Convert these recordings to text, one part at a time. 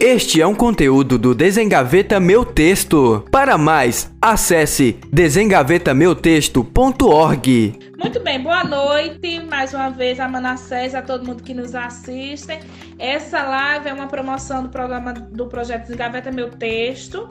Este é um conteúdo do Desengaveta Meu Texto. Para mais, acesse desengavetameutexto.org. Muito bem, boa noite. Mais uma vez a Manassés, a todo mundo que nos assiste. Essa live é uma promoção do programa do projeto Desengaveta Meu Texto.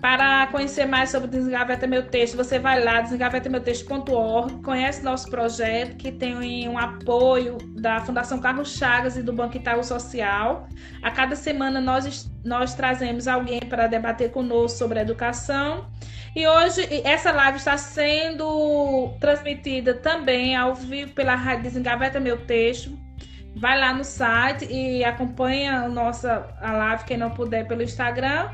Para conhecer mais sobre Desengaveta Meu Texto, você vai lá, desengavetameutexto.org, conhece nosso projeto, que tem um apoio da Fundação Carlos Chagas e do Banco Itaú Social. A cada semana nós, nós trazemos alguém para debater conosco sobre educação. E hoje essa live está sendo transmitida também ao vivo pela Rádio Desengaveta Meu Texto. Vai lá no site e acompanha a nossa a live, quem não puder, pelo Instagram.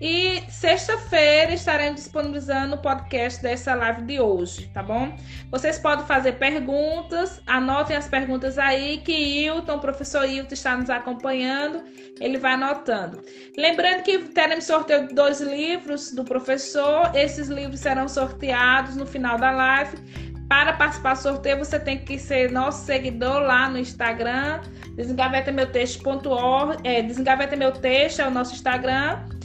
E sexta-feira estaremos disponibilizando o podcast dessa live de hoje, tá bom? Vocês podem fazer perguntas, anotem as perguntas aí que Hilton, o professor Hilton está nos acompanhando, ele vai anotando. Lembrando que teremos sorteio de dois livros do professor, esses livros serão sorteados no final da live. Para participar do sorteio, você tem que ser nosso seguidor lá no Instagram, desengavetameu.texto.org, é, desengaveta meu texto é o nosso Instagram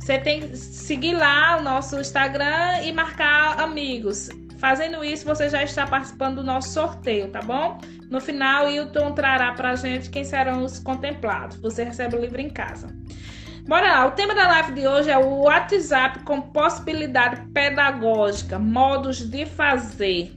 você tem que seguir lá o nosso Instagram e marcar amigos. Fazendo isso, você já está participando do nosso sorteio, tá bom? No final, o Hilton trará pra gente quem serão os contemplados. Você recebe o livro em casa. Bora lá, o tema da live de hoje é o WhatsApp com possibilidade pedagógica, modos de fazer.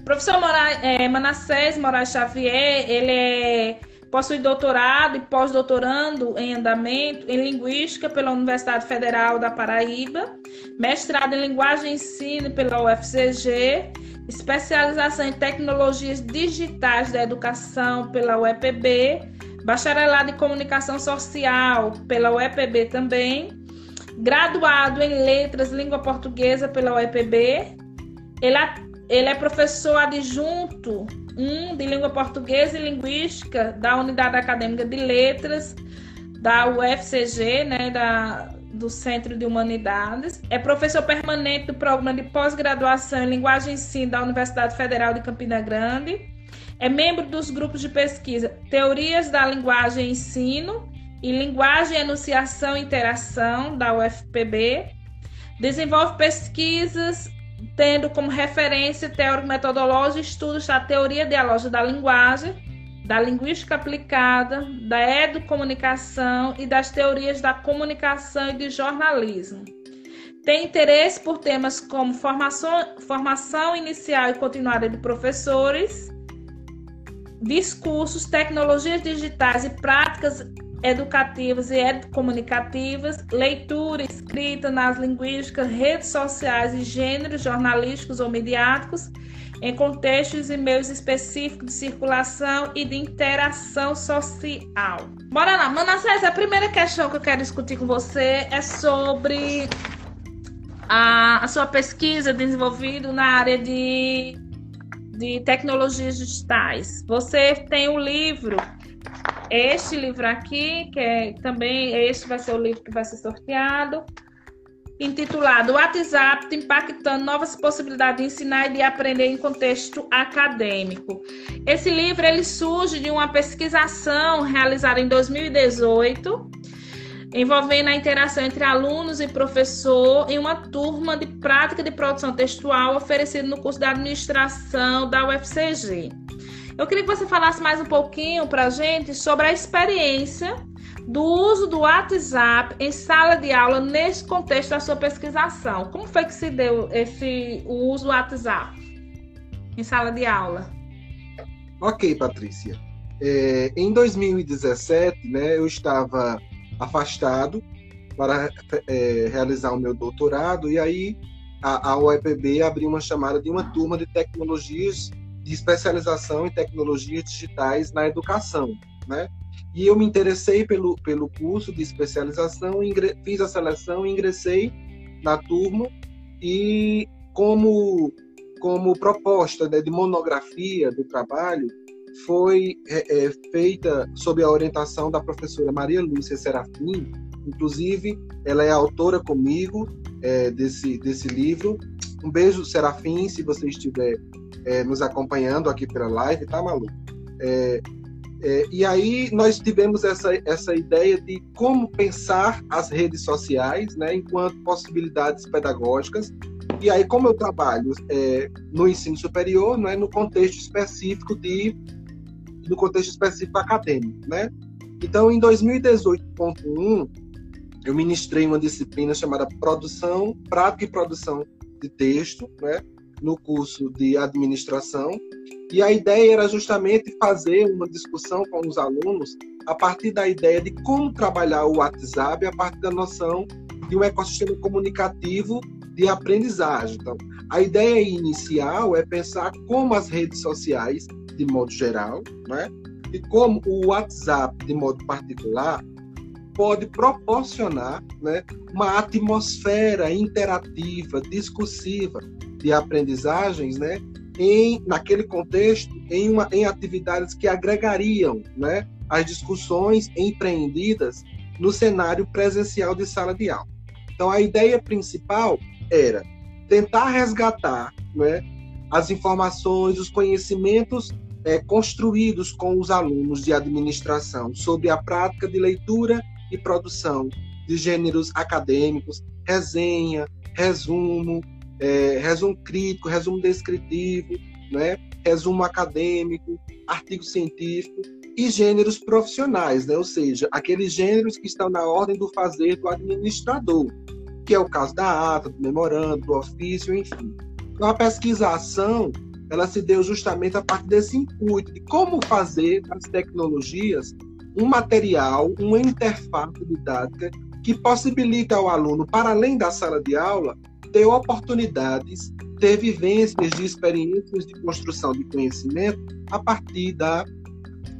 O professor Moraes, é, Manassés Moraes Xavier, ele é Possui doutorado e pós-doutorando em andamento em Linguística pela Universidade Federal da Paraíba, mestrado em Linguagem e Ensino pela UFCG, especialização em Tecnologias Digitais da Educação pela UEPB, bacharelado em Comunicação Social pela UEPB também, graduado em Letras Língua Portuguesa pela UEPB. Ele, ele é professor adjunto 1 de Língua Portuguesa e Linguística da Unidade Acadêmica de Letras da UFCG, né, da, do Centro de Humanidades. É professor permanente do Programa de Pós-Graduação em Linguagem e Ensino da Universidade Federal de Campina Grande. É membro dos grupos de pesquisa Teorias da Linguagem e Ensino e Linguagem, Enunciação e Interação da UFPB. Desenvolve pesquisas tendo como referência teórico-metodológica estudos da teoria dialógica da linguagem, da linguística aplicada, da educomunicação e das teorias da comunicação e de jornalismo. Tem interesse por temas como formação, formação inicial e continuada de professores, discursos, tecnologias digitais e práticas educativas e educomunicativas, leitura, escrita nas linguísticas, redes sociais e gêneros jornalísticos ou midiáticos, em contextos e meios específicos de circulação e de interação social. Bora lá, Manassés, a primeira questão que eu quero discutir com você é sobre a, a sua pesquisa desenvolvida na área de, de tecnologias digitais. Você tem um livro este livro aqui, que é também este vai ser o livro que vai ser sorteado, intitulado WhatsApp impactando novas possibilidades de ensinar e de aprender em contexto acadêmico. Esse livro ele surge de uma pesquisação realizada em 2018 envolvendo a interação entre alunos e professor em uma turma de prática de produção textual oferecida no curso de administração da UFCG. Eu queria que você falasse mais um pouquinho para a gente sobre a experiência do uso do WhatsApp em sala de aula nesse contexto da sua pesquisação. Como foi que se deu esse o uso do WhatsApp em sala de aula? Ok, Patrícia. É, em 2017, né, eu estava afastado para é, realizar o meu doutorado e aí a, a UEPB abriu uma chamada de uma turma de tecnologias de especialização em tecnologias digitais na educação, né? E eu me interessei pelo, pelo curso de especialização, fiz a seleção, ingressei na turma e como como proposta né, de monografia do trabalho foi é, é, feita sob a orientação da professora Maria Lúcia Serafim, inclusive ela é autora comigo é, desse, desse livro. Um beijo, Serafim, se você estiver é, nos acompanhando aqui pela live, tá, Malu? É, É, e aí nós tivemos essa, essa ideia de como pensar as redes sociais, né, enquanto possibilidades pedagógicas. E aí, como eu trabalho é, no ensino superior, né, no contexto específico de, no contexto específico acadêmico, né? Então, em 2018.1, eu ministrei uma disciplina chamada Produção, Prática e Produção de Texto, né, no curso de Administração, e a ideia era justamente fazer uma discussão com os alunos a partir da ideia de como trabalhar o WhatsApp a partir da noção de um ecossistema comunicativo de aprendizagem. Então, a ideia inicial é pensar como as redes sociais, de modo geral, né, e como o WhatsApp, de modo particular, pode proporcionar né, uma atmosfera interativa, discursiva de aprendizagens, né, em naquele contexto, em, uma, em atividades que agregariam, né, as discussões empreendidas no cenário presencial de sala de aula. Então, a ideia principal era tentar resgatar né, as informações, os conhecimentos é, construídos com os alunos de administração sobre a prática de leitura e produção de gêneros acadêmicos, resenha, resumo, é, resumo crítico, resumo descritivo, né? resumo acadêmico, artigo científico e gêneros profissionais, né? ou seja, aqueles gêneros que estão na ordem do fazer do administrador, que é o caso da ata, do memorando, do ofício, enfim. Então, a pesquisação ela se deu justamente a partir desse intuito de como fazer as tecnologias um material, uma interface didática que possibilita ao aluno, para além da sala de aula, ter oportunidades, ter vivências de experiências de construção de conhecimento a partir da,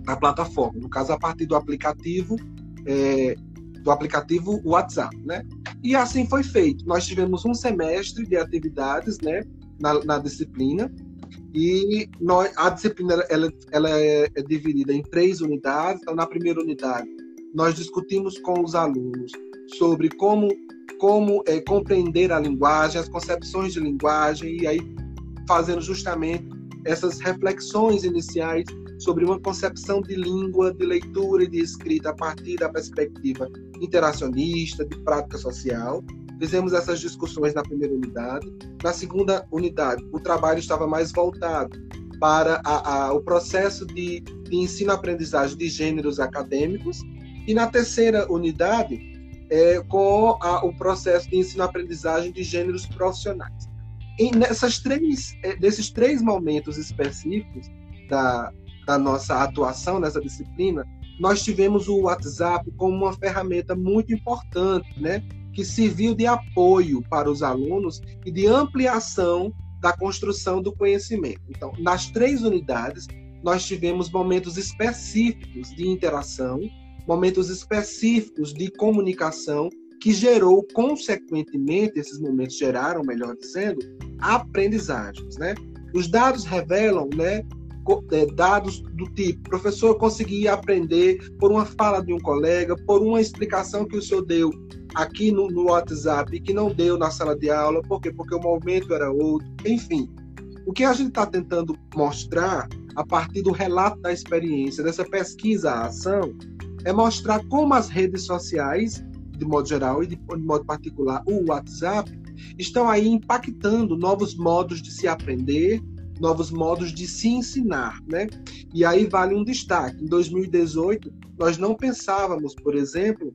da plataforma, no caso, a partir do aplicativo, é, do aplicativo WhatsApp, né? E assim foi feito. Nós tivemos um semestre de atividades, né, na, na disciplina, e nós, a disciplina ela, ela é, é dividida em três unidades. Então, na primeira unidade, nós discutimos com os alunos sobre como, como é, compreender a linguagem, as concepções de linguagem, e aí fazendo justamente essas reflexões iniciais sobre uma concepção de língua, de leitura e de escrita a partir da perspectiva interacionista, de prática social. Fizemos essas discussões na primeira unidade. Na segunda unidade, o trabalho estava mais voltado para a, a, o processo de, de ensino-aprendizagem de gêneros acadêmicos. E na terceira unidade, é, com a, o processo de ensino-aprendizagem de gêneros profissionais. E nessas três, é, nesses três momentos específicos da, da nossa atuação nessa disciplina, nós tivemos o WhatsApp como uma ferramenta muito importante, né? que serviu de apoio para os alunos e de ampliação da construção do conhecimento. Então, nas três unidades, nós tivemos momentos específicos de interação, momentos específicos de comunicação, que gerou, consequentemente, esses momentos geraram, melhor dizendo, aprendizagens. Né? Os dados revelam né, é, dados do tipo, professor, consegui aprender por uma fala de um colega, por uma explicação que o senhor deu aqui no, no WhatsApp e que não deu na sala de aula, por quê? Porque o momento era outro, enfim. O que a gente está tentando mostrar a partir do relato da experiência, dessa pesquisa à ação, é mostrar como as redes sociais, de modo geral e de, de modo particular o WhatsApp, estão aí impactando novos modos de se aprender, novos modos de se ensinar, né? E aí vale um destaque. Em 2018, nós não pensávamos, por exemplo,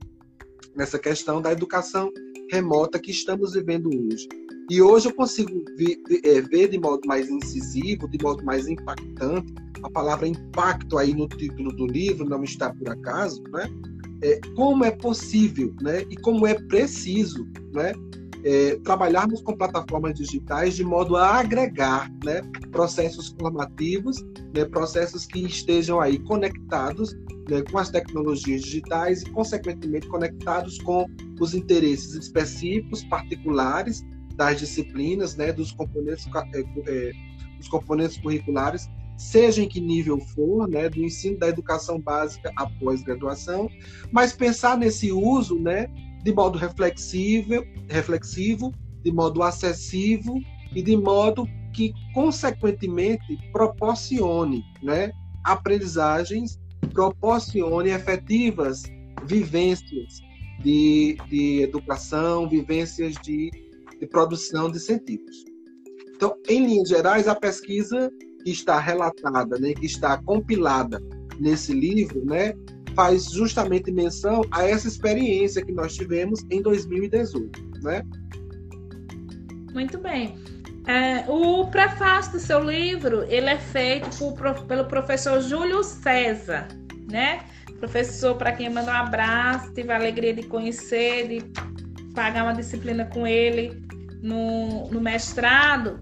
nessa questão da educação remota que estamos vivendo hoje. E hoje eu consigo ver, é, ver de modo mais incisivo, de modo mais impactante, a palavra impacto aí no título do livro não está por acaso, né? É, como é possível, né? E como é preciso, né? é, trabalharmos com plataformas digitais de modo a agregar né, processos formativos, né, processos que estejam aí conectados né, com as tecnologias digitais e, consequentemente, conectados com os interesses específicos, particulares das disciplinas, né, dos componentes, é, é, dos componentes curriculares, seja em que nível for, né, do ensino da educação básica após graduação, mas pensar nesse uso, né, de modo reflexivo, reflexivo, de modo acessível e de modo que, consequentemente, proporcione né, aprendizagens proporcione efetivas vivências de, de educação, vivências de, de produção de científicos. Então, em linhas gerais, a pesquisa que está relatada, né, que está compilada nesse livro, né, faz justamente menção a essa experiência que nós tivemos em 2018, né? Muito bem. É, o prefácio do seu livro ele é feito por, pelo professor Júlio César, né? Professor, para quem manda um abraço, tive a alegria de conhecer, de pagar uma disciplina com ele no, no mestrado.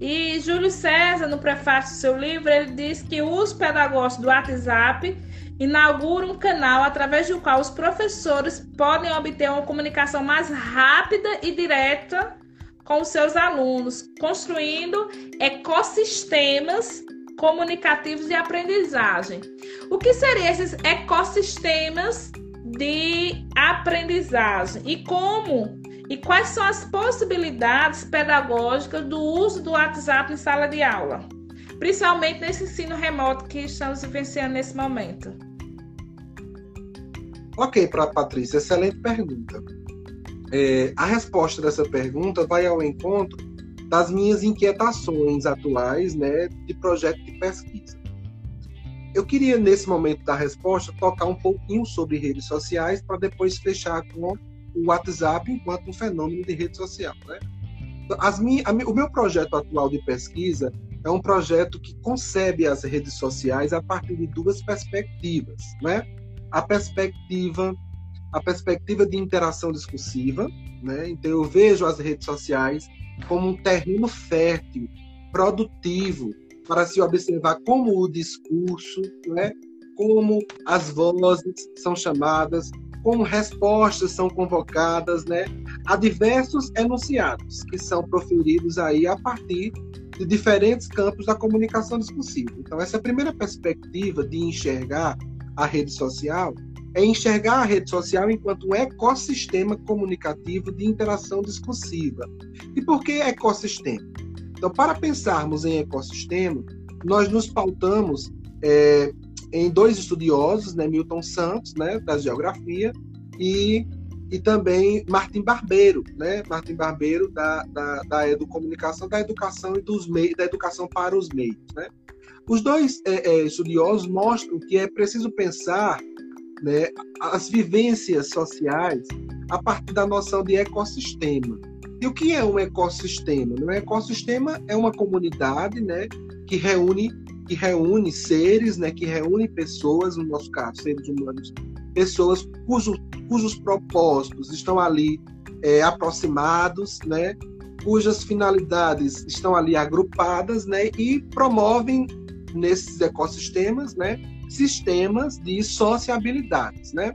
E Júlio César, no prefácio do seu livro, ele diz que os pedagogos do WhatsApp inaugura um canal através do qual os professores podem obter uma comunicação mais rápida e direta com os seus alunos, construindo ecossistemas comunicativos de aprendizagem. O que seriam esses ecossistemas de aprendizagem e como e quais são as possibilidades pedagógicas do uso do WhatsApp em sala de aula? principalmente nesse ensino remoto que estamos vivenciando nesse momento? Ok, para Patrícia, excelente pergunta. É, a resposta dessa pergunta vai ao encontro das minhas inquietações atuais, né, de projeto de pesquisa. Eu queria nesse momento da resposta tocar um pouquinho sobre redes sociais para depois fechar com o WhatsApp enquanto um fenômeno de rede social, né? As minhas, o meu projeto atual de pesquisa é um projeto que concebe as redes sociais a partir de duas perspectivas, né? A perspectiva a perspectiva de interação discursiva, né? Então eu vejo as redes sociais como um terreno fértil, produtivo para se observar como o discurso, né? Como as vozes são chamadas, como respostas são convocadas, né? A diversos enunciados que são proferidos aí a partir de diferentes campos da comunicação discursiva. Então, essa primeira perspectiva de enxergar a rede social é enxergar a rede social enquanto um ecossistema comunicativo de interação discursiva. E por que ecossistema? Então, para pensarmos em ecossistema, nós nos pautamos é, em dois estudiosos, né, Milton Santos, né, da geografia, e e também Martin Barbeiro, né? Martin Barbeiro da, da, da educomunicação, da educação e dos meios, da educação para os meios, né? Os dois é, é, estudiosos mostram que é preciso pensar né, as vivências sociais a partir da noção de ecossistema. E o que é um ecossistema? Um ecossistema é uma comunidade né, que reúne que reúne seres, né, que reúne pessoas, no nosso caso, seres humanos, pessoas cujo, cujos propósitos estão ali é, aproximados, né, cujas finalidades estão ali agrupadas, né, e promovem nesses ecossistemas, né, sistemas de sociabilidades, né.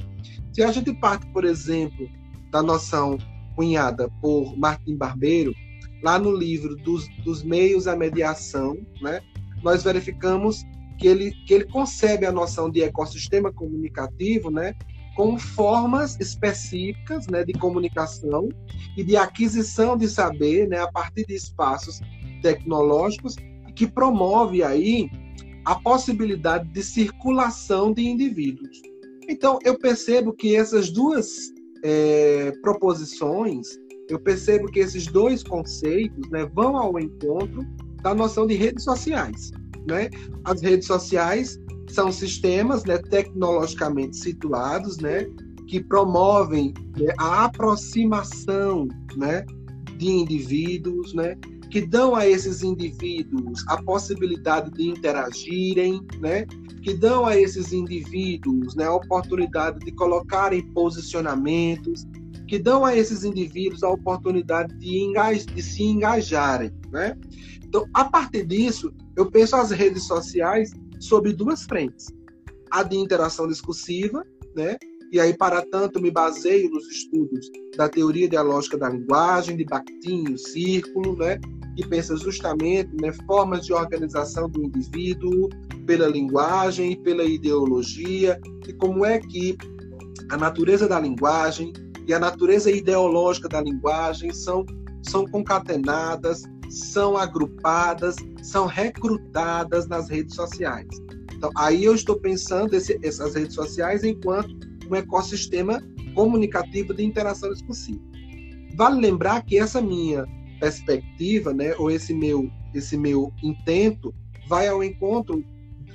Se a gente parte, por exemplo, da noção cunhada por Martin Barbeiro, lá no livro dos, dos meios à mediação, né, nós verificamos que ele, que ele concebe a noção de ecossistema comunicativo, né, com formas específicas, né, de comunicação e de aquisição de saber, né, a partir de espaços tecnológicos que promove aí a possibilidade de circulação de indivíduos. Então, eu percebo que essas duas é, proposições, eu percebo que esses dois conceitos né, vão ao encontro da noção de redes sociais. Né? As redes sociais são sistemas né, tecnologicamente situados né, que promovem né, a aproximação né, de indivíduos, né, que dão a esses indivíduos a possibilidade de interagirem, né, que dão a esses indivíduos né, a oportunidade de colocarem posicionamentos, que dão a esses indivíduos a oportunidade de, de se engajarem. Né? Então, a partir disso, eu penso as redes sociais sob duas frentes. A de interação discursiva, né? E aí, para tanto, me baseio nos estudos da teoria dialógica da linguagem, de Bakhtin, o círculo, né? que pensa justamente né, formas de organização do indivíduo pela linguagem e pela ideologia, e como é que a natureza da linguagem e a natureza ideológica da linguagem são, são concatenadas são agrupadas, são recrutadas nas redes sociais. Então, aí eu estou pensando esse, essas redes sociais enquanto um ecossistema comunicativo de interação discursiva. Vale lembrar que essa minha perspectiva, né, ou esse meu esse meu intento vai ao encontro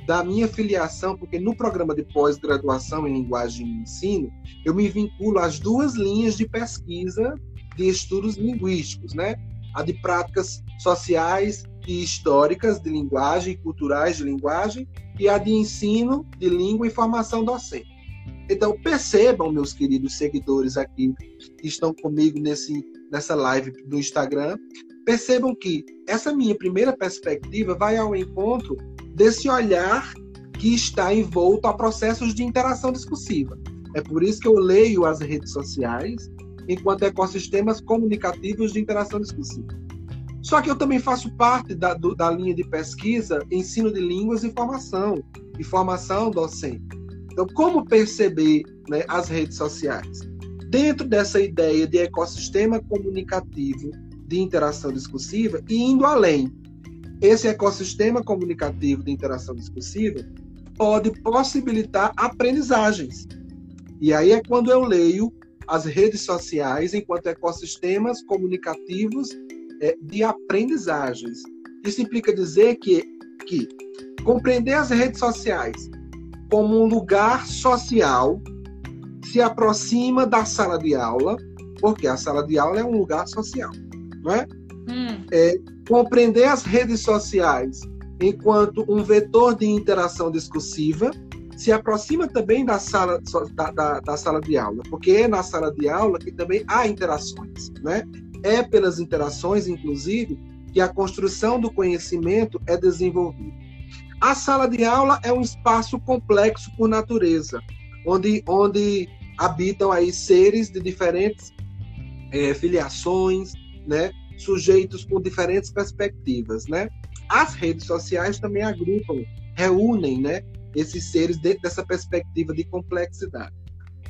da minha filiação, porque no programa de pós-graduação em linguagem e ensino, eu me vinculo às duas linhas de pesquisa de estudos linguísticos, né? A de práticas sociais e históricas de linguagem, culturais de linguagem, e a de ensino de língua e formação docente. Então, percebam, meus queridos seguidores aqui que estão comigo nesse, nessa live do Instagram, percebam que essa minha primeira perspectiva vai ao encontro desse olhar que está envolto a processos de interação discursiva. É por isso que eu leio as redes sociais enquanto ecossistemas comunicativos de interação discursiva. Só que eu também faço parte da, do, da linha de pesquisa ensino de línguas e formação, e formação docente. Então, como perceber né, as redes sociais? Dentro dessa ideia de ecossistema comunicativo de interação discursiva e indo além. Esse ecossistema comunicativo de interação discursiva pode possibilitar aprendizagens. E aí é quando eu leio as redes sociais enquanto ecossistemas comunicativos de aprendizagens. Isso implica dizer que, que compreender as redes sociais como um lugar social se aproxima da sala de aula, porque a sala de aula é um lugar social, não é? Hum. é compreender as redes sociais enquanto um vetor de interação discursiva se aproxima também da sala, da, da, da, sala de aula, porque é na sala de aula que também há interações, né? É pelas interações, inclusive, que a construção do conhecimento é desenvolvida. A sala de aula é um espaço complexo por natureza, onde, onde habitam aí seres de diferentes é, filiações, né? Sujeitos com diferentes perspectivas, né? As redes sociais também agrupam, reúnem, né? Esses seres dentro dessa perspectiva de complexidade.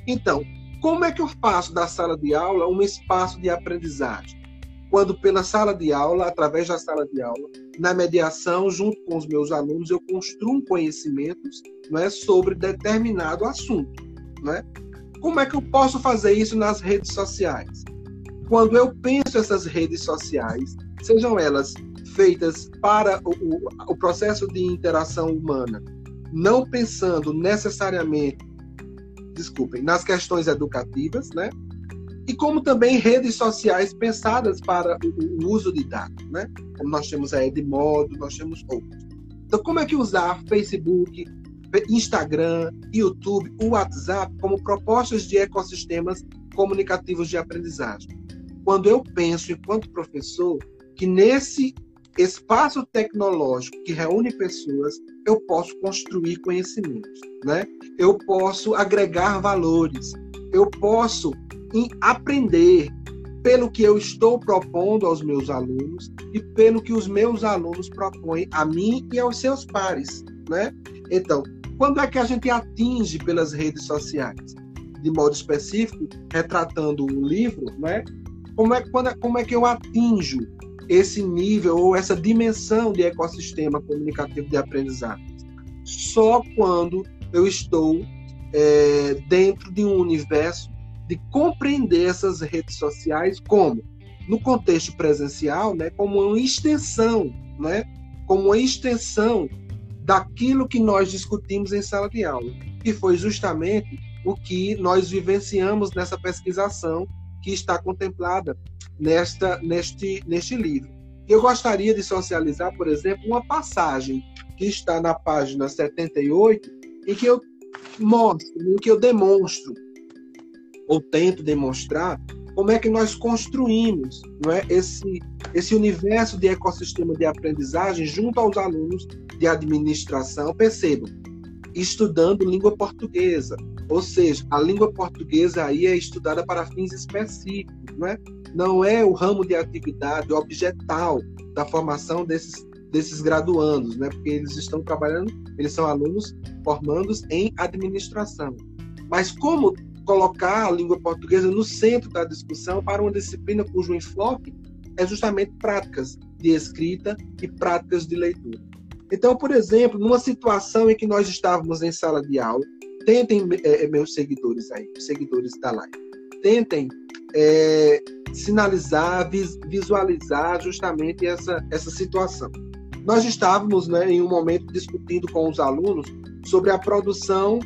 Então, como é que eu faço da sala de aula um espaço de aprendizagem? Quando pela sala de aula, através da sala de aula, na mediação, junto com os meus alunos, eu construo conhecimentos não é, sobre determinado assunto. Não é? Como é que eu posso fazer isso nas redes sociais? Quando eu penso essas redes sociais, sejam elas feitas para o, o processo de interação humana, não pensando necessariamente desculpem, nas questões educativas, né? E como também redes sociais pensadas para o, uso de dados, né? Como nós temos a Edmodo, nós temos outros. Então, como é que usar Facebook, Instagram, YouTube, o WhatsApp como propostas de ecossistemas comunicativos de aprendizagem? Quando eu penso, enquanto professor, que nesse espaço tecnológico que reúne pessoas, eu posso construir conhecimentos, né? Eu posso agregar valores, eu posso aprender pelo que eu estou propondo aos meus alunos e pelo que os meus alunos propõem a mim e aos seus pares, né? Então, quando é que a gente atinge pelas redes sociais? De modo específico, retratando o livro, né? Como é, quando, é, como é que eu atinjo esse nível ou essa dimensão de ecossistema comunicativo de aprendizagem. Só quando eu estou é, dentro de um universo de compreender essas redes sociais como, no contexto presencial, né, como uma extensão, né, como uma extensão daquilo que nós discutimos em sala de aula, que foi justamente o que nós vivenciamos nessa pesquisação que está contemplada nesta, neste, neste livro. Eu gostaria de socializar, por exemplo, uma passagem que está na página 78, em que eu mostro, em que eu demonstro, ou tento demonstrar, como é que nós construímos não é, esse, esse universo de ecossistema de aprendizagem junto aos alunos de administração. Percebam, estudando língua portuguesa, ou seja, a língua portuguesa aí é estudada para fins específicos, não é? Não é o ramo de atividade objetal da formação desses, desses graduandos, né? porque eles estão trabalhando, eles são alunos formandos em administração. Mas como colocar a língua portuguesa no centro da discussão para uma disciplina cujo enfoque é justamente práticas de escrita e práticas de leitura. Então, por exemplo, numa situação em que nós estávamos em sala de aula, tentem, é, meus seguidores aí, seguidores da live, tentem é, sinalizar, vis, visualizar justamente essa, essa situação. Nós estávamos né, em um momento discutindo com os alunos sobre a produção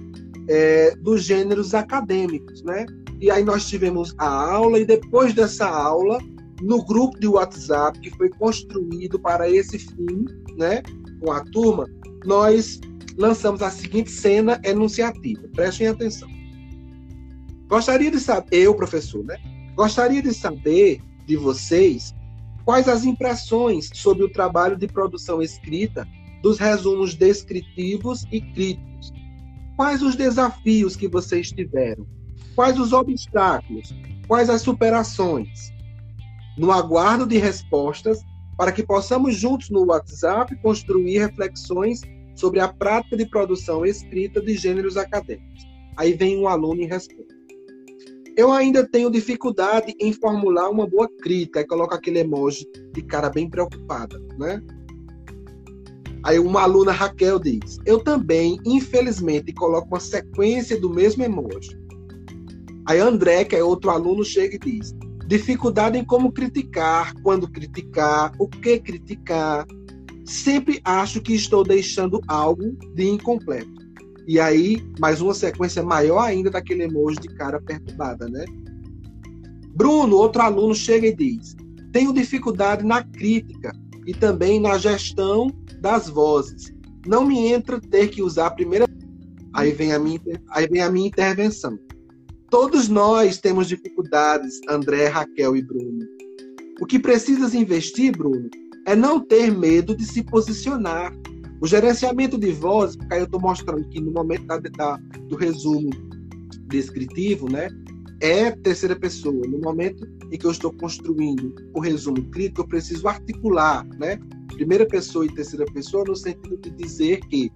é, dos gêneros acadêmicos, né? E aí nós tivemos a aula e depois dessa aula, no grupo de WhatsApp que foi construído para esse fim, né, com a turma, nós lançamos a seguinte cena enunciativa. Prestem atenção. Gostaria de saber, eu, professor, né? Gostaria de saber de vocês quais as impressões sobre o trabalho de produção escrita dos resumos descritivos e críticos. Quais os desafios que vocês tiveram? Quais os obstáculos? Quais as superações? No aguardo de respostas, para que possamos juntos no WhatsApp construir reflexões sobre a prática de produção escrita de gêneros acadêmicos. Aí vem um aluno e responde. Eu ainda tenho dificuldade em formular uma boa crítica, e coloca aquele emoji de cara bem preocupada, né? Aí uma aluna Raquel diz: Eu também, infelizmente, coloco uma sequência do mesmo emoji. Aí André, que é outro aluno, chega e diz: Dificuldade em como criticar, quando criticar, o que criticar, sempre acho que estou deixando algo de incompleto. E aí, mais uma sequência maior ainda daquele emoji de cara perturbada, né? Bruno, outro aluno, chega e diz: Tenho dificuldade na crítica e também na gestão das vozes. Não me entra ter que usar a primeira. Aí vem a minha, aí vem a minha intervenção. Todos nós temos dificuldades, André, Raquel e Bruno. O que precisas investir, Bruno, é não ter medo de se posicionar. O gerenciamento de voz, porque eu estou mostrando que no momento da, da, do resumo descritivo, né, é terceira pessoa. No momento em que eu estou construindo o resumo crítico, eu preciso articular, né, primeira pessoa e terceira pessoa no sentido de dizer que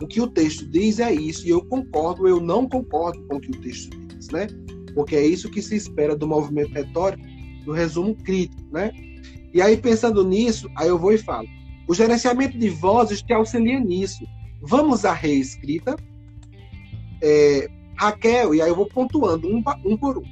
o que o texto diz é isso e eu concordo, eu não concordo com o que o texto diz, né? Porque é isso que se espera do movimento retórico, do resumo crítico, né? E aí, pensando nisso, aí eu vou e falo. O gerenciamento de vozes te auxilia nisso. Vamos à reescrita. É, Raquel, e aí eu vou pontuando um, um por um.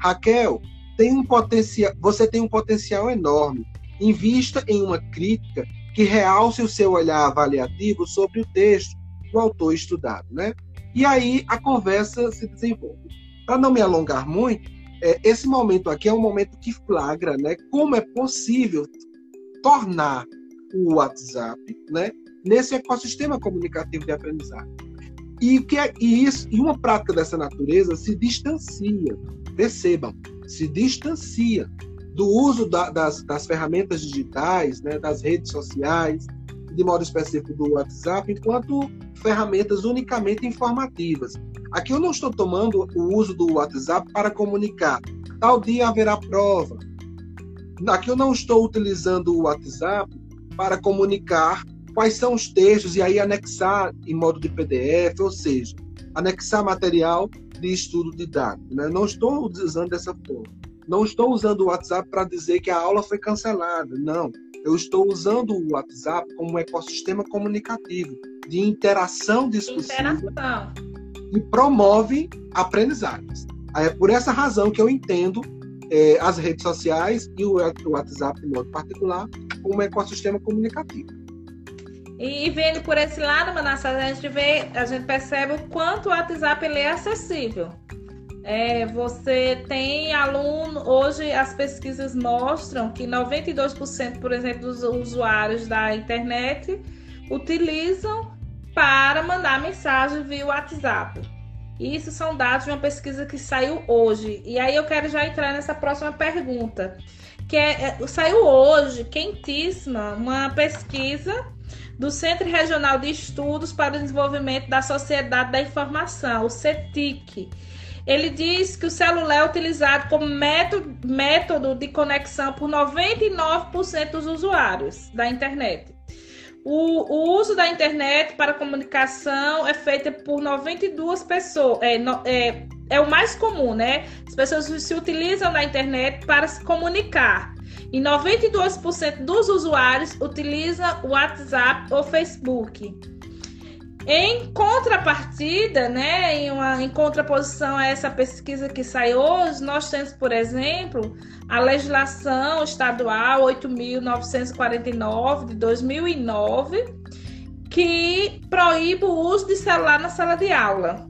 Raquel, tem um potencial, você tem um potencial enorme. Invista em uma crítica que realce o seu olhar avaliativo sobre o texto do autor estudado, né? E aí a conversa se desenvolve. Para não me alongar muito, é, esse momento aqui é um momento que flagra, né? Como é possível tornar o WhatsApp, né? Nesse ecossistema comunicativo de aprendizagem. E, que é, e, isso, e uma prática dessa natureza se distancia, percebam, se distancia do uso da, das, das ferramentas digitais, né, das redes sociais, de modo específico do WhatsApp, enquanto ferramentas unicamente informativas. Aqui eu não estou tomando o uso do WhatsApp para comunicar. Tal dia haverá prova. Aqui eu não estou utilizando o WhatsApp para comunicar quais são os textos e aí anexar em modo de PDF, ou seja, anexar material de estudo didático. Né? Não estou usando dessa forma. Não estou usando o WhatsApp para dizer que a aula foi cancelada. Não. Eu estou usando o WhatsApp como um ecossistema comunicativo de interação discursiva interação. e promove aprendizagens. É por essa razão que eu entendo é, as redes sociais e o WhatsApp, de modo particular, como ecossistema comunicativo. E vendo por esse lado, Manassas, a gente vê, a gente percebe o quanto o WhatsApp ele é acessível. É, você tem aluno, hoje as pesquisas mostram que 92%, por exemplo, dos usuários da internet utilizam para mandar mensagem via WhatsApp. Isso são dados de uma pesquisa que saiu hoje. E aí eu quero já entrar nessa próxima pergunta, que é, é saiu hoje, quentíssima, uma pesquisa do Centro Regional de Estudos para o Desenvolvimento da Sociedade da Informação, o CETIC. Ele diz que o celular é utilizado como método, método de conexão por 99% dos usuários da internet. O, o, uso da internet para comunicação é feito por 92 pessoas. É, é, é o mais comum, né? As pessoas se utilizam da internet para se comunicar. e 92% dos usuários utilizam o WhatsApp ou Facebook. Em contrapartida, né, em, uma, em contraposição a essa pesquisa que sai hoje, nós temos, por exemplo, a legislação estadual 8.949 de 2009, que proíbe o uso de celular na sala de aula.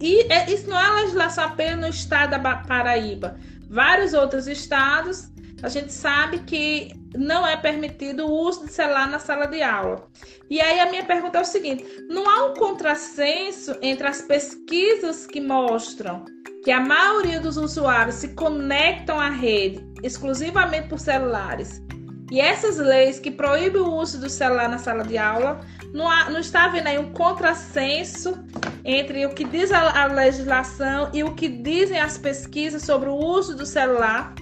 E é, isso não é legislação apenas no estado da Paraíba. Vários outros estados, a gente sabe que não é permitido o uso de celular na sala de aula. E aí a minha pergunta é o seguinte: não há um contrassenso entre as pesquisas que mostram que a maioria dos usuários se conectam à rede exclusivamente por celulares e essas leis que proíbem o uso do celular na sala de aula, não, há, não está havendo aí um contrassenso entre o que diz a, a legislação e o que dizem as pesquisas sobre o uso do celular?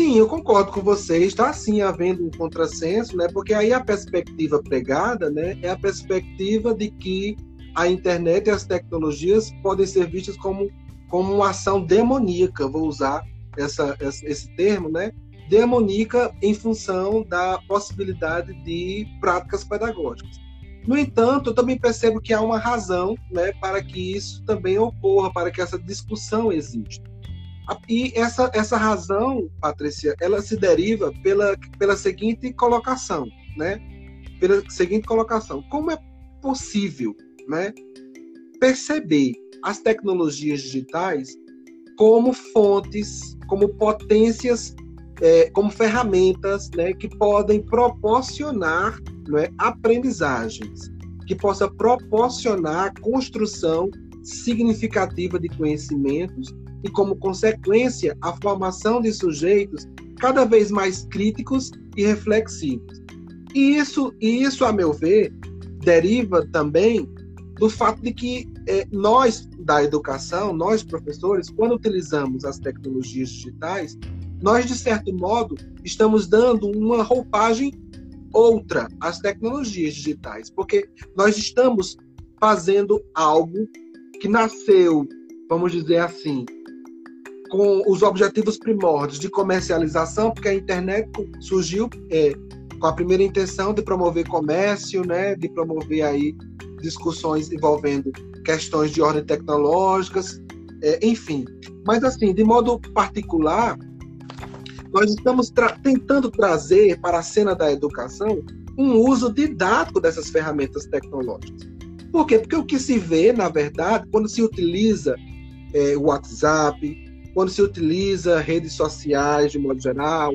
Sim, eu concordo com você. Está sim havendo um contrassenso, né? Porque aí a perspectiva pregada, né, é a perspectiva de que a internet e as tecnologias podem ser vistas como como uma ação demoníaca. Vou usar essa, esse termo, né? demoníaca em função da possibilidade de práticas pedagógicas. No entanto, eu também percebo que há uma razão né, para que isso também ocorra, para que essa discussão exista. E essa, essa razão, Patrícia, ela se deriva pela, pela seguinte colocação, né? Pela seguinte colocação. Como é possível né, perceber as tecnologias digitais como fontes, como potências é, como ferramentas né, que podem proporcionar né, aprendizagens, que possa proporcionar a construção significativa de conhecimentos e, como consequência, a formação de sujeitos cada vez mais críticos e reflexivos. E isso, e isso a meu ver, deriva também do fato de que é, nós da educação, nós professores, quando utilizamos as tecnologias digitais, nós, de certo modo, estamos dando uma roupagem outra às tecnologias digitais, porque nós estamos fazendo algo que nasceu, vamos dizer assim, com os objetivos primórdios de comercialização, porque a internet surgiu é, com a primeira intenção de promover comércio, né, de promover aí discussões envolvendo questões de ordem tecnológicas, é, enfim. Mas assim, de modo particular, nós estamos tra tentando trazer para a cena da educação um uso didático dessas ferramentas tecnológicas. Por quê? Porque o que se vê, na verdade, quando se utiliza é, o WhatsApp, quando se utiliza redes sociais de modo geral,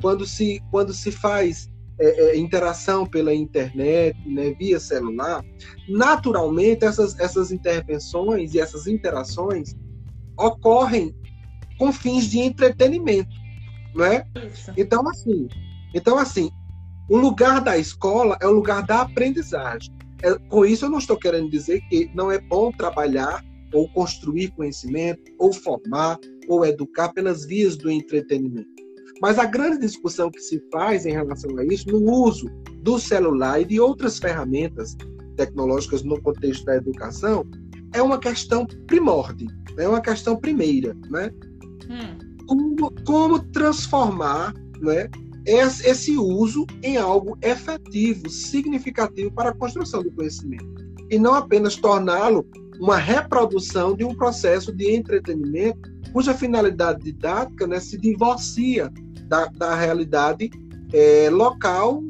quando se, quando se faz é, é, interação pela internet, né, via celular, naturalmente essas, essas intervenções e essas interações ocorrem com fins de entretenimento não é? Isso. Então assim, então assim, o lugar da escola é o lugar da aprendizagem. É, com isso eu não estou querendo dizer que não é bom trabalhar ou construir conhecimento, ou formar, ou educar pelas vias do entretenimento. Mas a grande discussão que se faz em relação a isso, no uso do celular e de outras ferramentas tecnológicas no contexto da educação, é uma questão primórdia, é uma questão primeira, né? Hum como, como transformar né, esse uso em algo efetivo, significativo para a construção do conhecimento. E não apenas torná-lo uma reprodução de um processo de entretenimento cuja finalidade didática né, se divorcia da, da realidade é, local,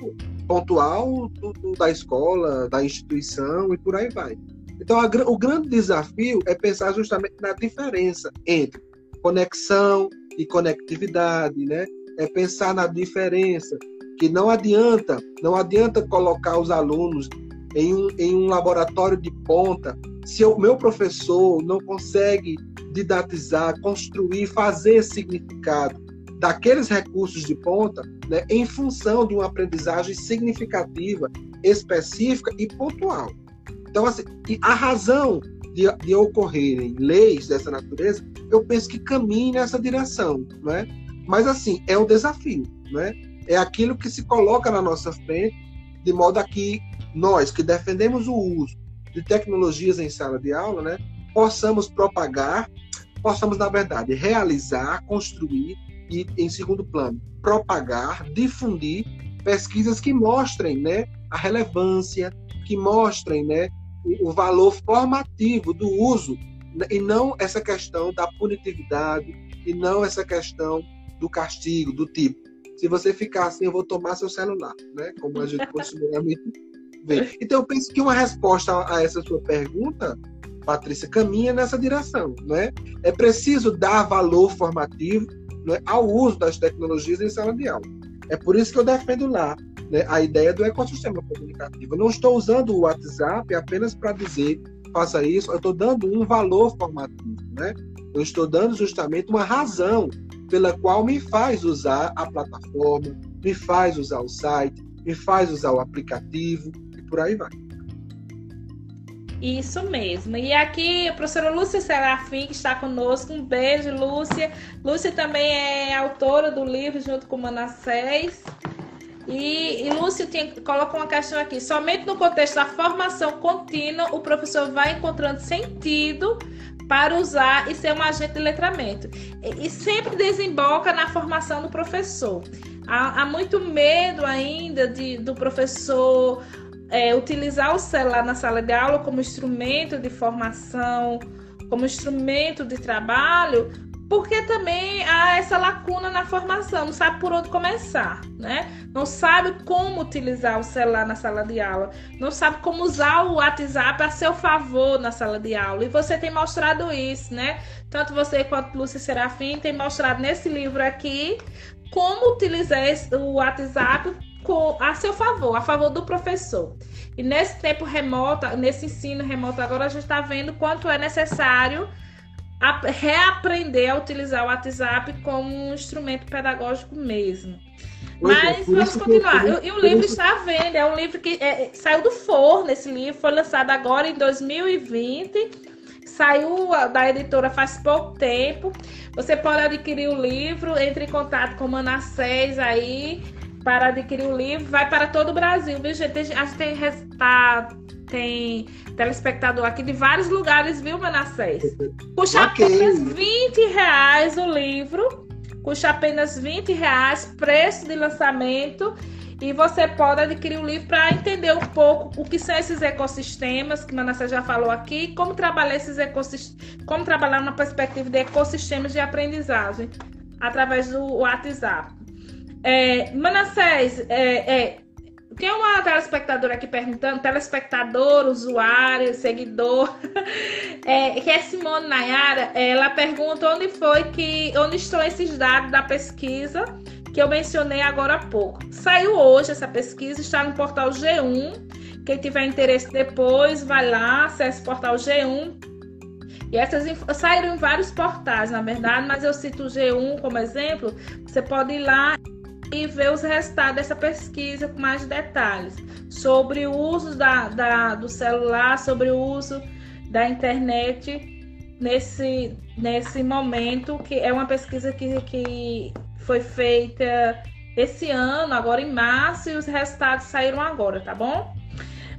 pontual do, do, da escola, da instituição e por aí vai. Então, a, o grande desafio é pensar justamente na diferença entre conexão, e conectividade, né? É pensar na diferença, que não adianta, não adianta colocar os alunos em um, em um laboratório de ponta se o meu professor não consegue didatizar, construir, fazer significado daqueles recursos de ponta né, em função de uma aprendizagem significativa, específica e pontual. Então, assim, a razão de, de ocorrerem leis dessa natureza, eu penso que caminhe nessa direção, não é? Mas assim, é um desafio, não é? Aquilo que se coloca na nossa frente, de modo a que nós que defendemos o uso de tecnologias em sala de aula, né, possamos propagar, possamos na verdade realizar, construir e, em segundo plano, propagar, difundir pesquisas que mostrem né, a relevância, que mostrem né, o, o valor formativo do uso, né, e não essa questão da punitividade, e não essa questão do castigo, do tipo, se você ficar assim, eu vou tomar seu celular, né? Como a gente costumeiramente vê. Então, eu penso que uma resposta a essa sua pergunta, Patrícia, caminha nessa direção, né? É preciso dar valor formativo né, ao uso das tecnologias em sala de aula. É por isso que eu defendo lá né, a ideia do ecossistema comunicativo. Eu não estou usando o WhatsApp apenas para dizer faça isso, eu estou dando um valor formativo, né? Eu estou dando justamente uma razão pela qual me faz usar a plataforma, me faz usar o site, me faz usar o aplicativo e por aí vai. Isso mesmo. E aqui a professora Lúcia Serafim, que está conosco. Um beijo, Lúcia. Lúcia também é autora do livro junto com Manassés. E, e Lúcia tem, coloca uma questão aqui. Somente no contexto da formação contínua, o professor vai encontrando sentido para usar e ser um agente de letramento. E, e sempre desemboca na formação do professor. Há, há muito medo ainda de, do professor é, utilizar o celular na sala de aula como instrumento de formação, como instrumento de trabalho, porque também há essa lacuna na formação, não sabe por onde começar, né? Não sabe como utilizar o celular na sala de aula, não sabe como usar o WhatsApp a seu favor na sala de aula. E você tem mostrado isso, né? Tanto você quanto Lúcia Serafim tem mostrado nesse livro aqui como utilizar o WhatsApp a seu favor, a favor do professor. E nesse tempo remoto, nesse ensino remoto, agora a gente está vendo quanto é necessário reaprender a utilizar o WhatsApp como um instrumento pedagógico mesmo. É, Mas vamos continuar. Eu, e o livro está à venda. É um livro que é, é, saiu do forno. Esse livro foi lançado agora em 2020. Saiu da editora faz pouco tempo. Você pode adquirir o livro. Entre em contato com o Manassés aí para adquirir o livro. Vai para todo o Brasil, viu, gente? A gente tem, tá, tem telespectador aqui de vários lugares, viu, Manassés? Custa okay. apenas 20 reais o livro. Custa apenas 20 reais, preço de lançamento. E você pode adquirir o livro para entender um pouco o que são esses ecossistemas, que Manassés já falou aqui, como trabalhar esses ecossistemas, como trabalhar na perspectiva de ecossistemas de aprendizagem através do WhatsApp. É, Manassés, é, é, tem uma telespectadora aqui perguntando, telespectador, usuário, seguidor, é, que é Simone Nayara, ela pergunta onde foi que, onde estão esses dados da pesquisa que eu mencionei agora há pouco. Saiu hoje essa pesquisa, está no portal G1. Quem tiver interesse depois, vai lá, acesse o portal G1. E essas saíram em vários portais, na verdade, mas eu cito o G1 como exemplo. Você pode ir lá e ver os resultados dessa pesquisa com mais detalhes sobre o uso da, da, do celular, sobre o uso da internet nesse, nesse momento, que é uma pesquisa que, que foi feita esse ano, agora em março, e os resultados saíram agora, tá bom?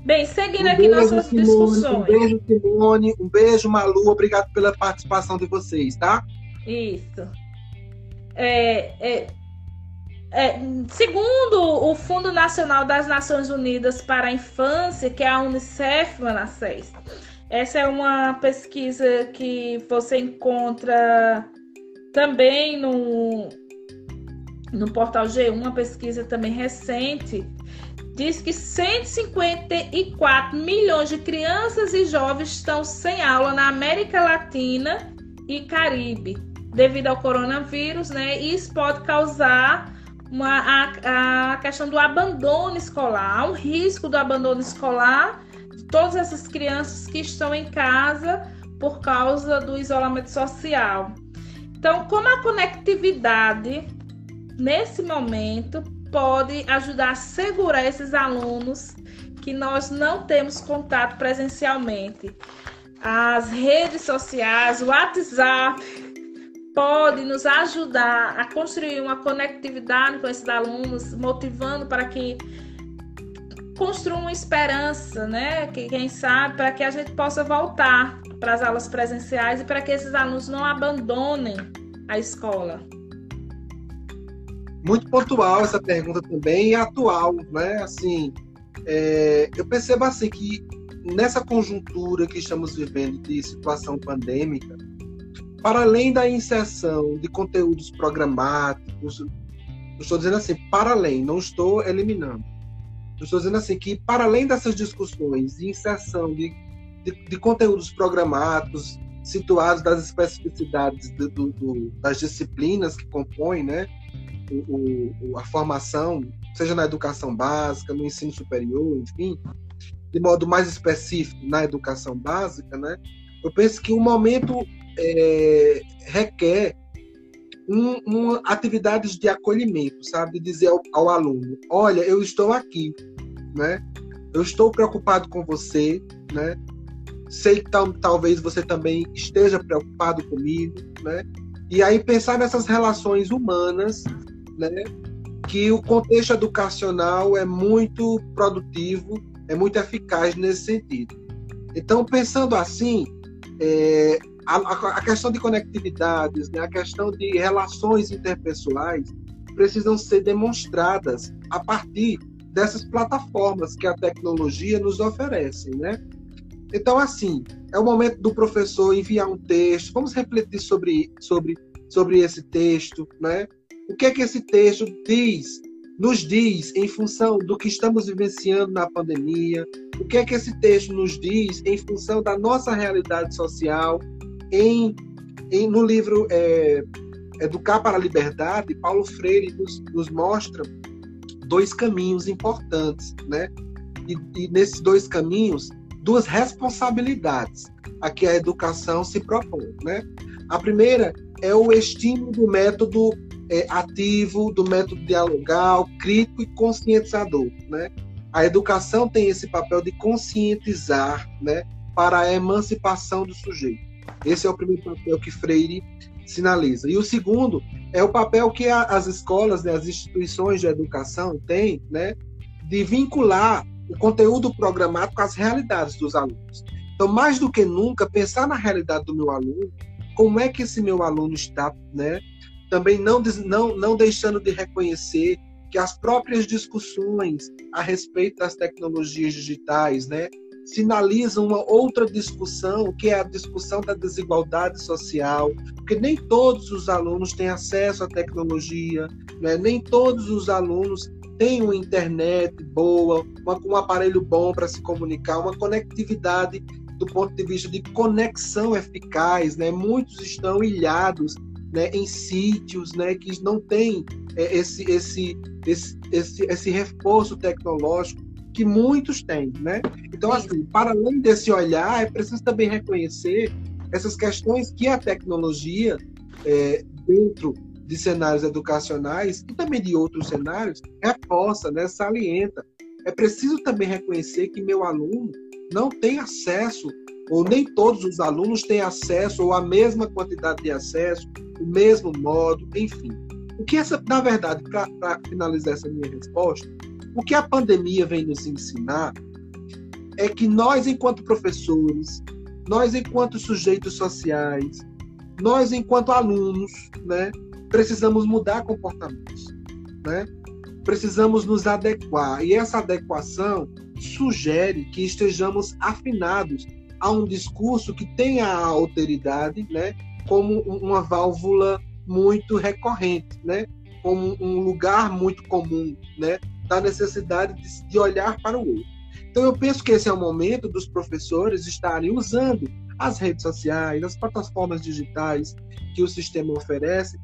Bem, seguindo um aqui beijo, nossas Simone, discussões. Um beijo, Simone. Um beijo, Malu. Obrigado pela participação de vocês, tá? Isso. É, é, é, segundo o Fundo Nacional das Nações Unidas para a Infância, que é a Unicef, Manassés, essa é uma pesquisa que você encontra também no, no portal G1, uma pesquisa também recente, diz que 154 milhões de crianças e jovens estão sem aula na América Latina e Caribe devido ao coronavírus, né? E isso pode causar uma, a, a questão do abandono escolar, um risco do abandono escolar de todas essas crianças que estão em casa por causa do isolamento social. Então, como a conectividade nesse momento pode ajudar a segurar esses alunos que nós não temos contato presencialmente. As redes sociais, o WhatsApp, pode nos ajudar a construir uma conectividade com esses alunos, motivando para que construam uma esperança, né? Que quem sabe para que a gente possa voltar para as aulas presenciais e para que esses alunos não abandonem a escola. muito pontual essa pergunta também e atual, né? Assim, é, eu percebo assim que nessa conjuntura que estamos vivendo de situação pandêmica, para além da inserção de conteúdos programáticos, estou dizendo assim, para além, não estou eliminando. estou dizendo assim que para além dessas discussões de inserção de, de, de conteúdos programáticos situados das especificidades do, do, das disciplinas que compõem, né, o, o, a formação, seja na educação básica, no ensino superior, enfim, de modo mais específico na educação básica, né, eu penso que o momento é, requer um, um, atividades de acolhimento, sabe? De dizer ao, ao, aluno, olha, eu estou aqui, né? Eu estou preocupado com você, né? Sei que tal, talvez você também esteja preocupado comigo, né? E aí pensar nessas relações humanas, né? Que o contexto educacional é muito produtivo, é muito eficaz nesse sentido. Então, pensando assim, é, a, a, questão de conectividades, né, a questão de relações interpessoais precisam ser demonstradas a partir dessas plataformas que a tecnologia nos oferece, né? Então, assim, é o momento do professor enviar um texto, vamos refletir sobre, sobre, sobre esse texto, né? O que é que esse texto diz, nos diz em função do que estamos vivenciando na pandemia? O que é que esse texto nos diz em função da nossa realidade social, em, em no livro é, Educar para a Liberdade, Paulo Freire nos, nos mostra dois caminhos importantes, né? E, e, nesses dois caminhos, duas responsabilidades a que a educação se propõe, né? A primeira é o estímulo do método é, ativo, do método dialogal, crítico e conscientizador, né? A educação tem esse papel de conscientizar, né, para a emancipação do sujeito. Esse é o primeiro papel que Freire sinaliza. E o segundo é o papel que a, as escolas, né, as instituições de educação têm, né, de vincular o conteúdo programático às realidades dos alunos. Então, mais do que nunca, pensar na realidade do meu aluno, como é que esse meu aluno está, né? Também não, não, não deixando de reconhecer que as próprias discussões a respeito das tecnologias digitais, né, sinaliza uma outra discussão, que é a discussão da desigualdade social, porque nem todos os alunos têm acesso à tecnologia, né? nem todos os alunos têm uma internet boa, uma, um aparelho bom para se comunicar, uma conectividade do ponto de vista de conexão eficaz, né? Muitos estão ilhados né, em sítios né, que não têm é, esse, esse, esse, esse, esse reforço tecnológico que muitos têm, né? Então, assim, para além desse olhar, é preciso também reconhecer essas questões que a tecnologia, é, dentro de cenários educacionais e também de outros cenários, reforça, né, salienta. É preciso também reconhecer que meu aluno não tem acesso, ou nem todos os alunos têm acesso, ou a mesma quantidade de acesso, o mesmo modo, enfim. O que essa, na verdade, para finalizar essa minha resposta, o que a pandemia vem nos ensinar é que nós, enquanto professores, nós, enquanto sujeitos sociais, nós, enquanto alunos, né, precisamos mudar comportamentos, né? Precisamos nos adequar e essa adequação sugere que estejamos afinados a um discurso que tenha a alteridade, né, como uma válvula muito recorrente, né, como um lugar muito comum, né, da necessidade de, de olhar para o outro. Então, eu penso que esse é o momento dos professores estarem usando as redes sociais, as plataformas digitais que o sistema oferece,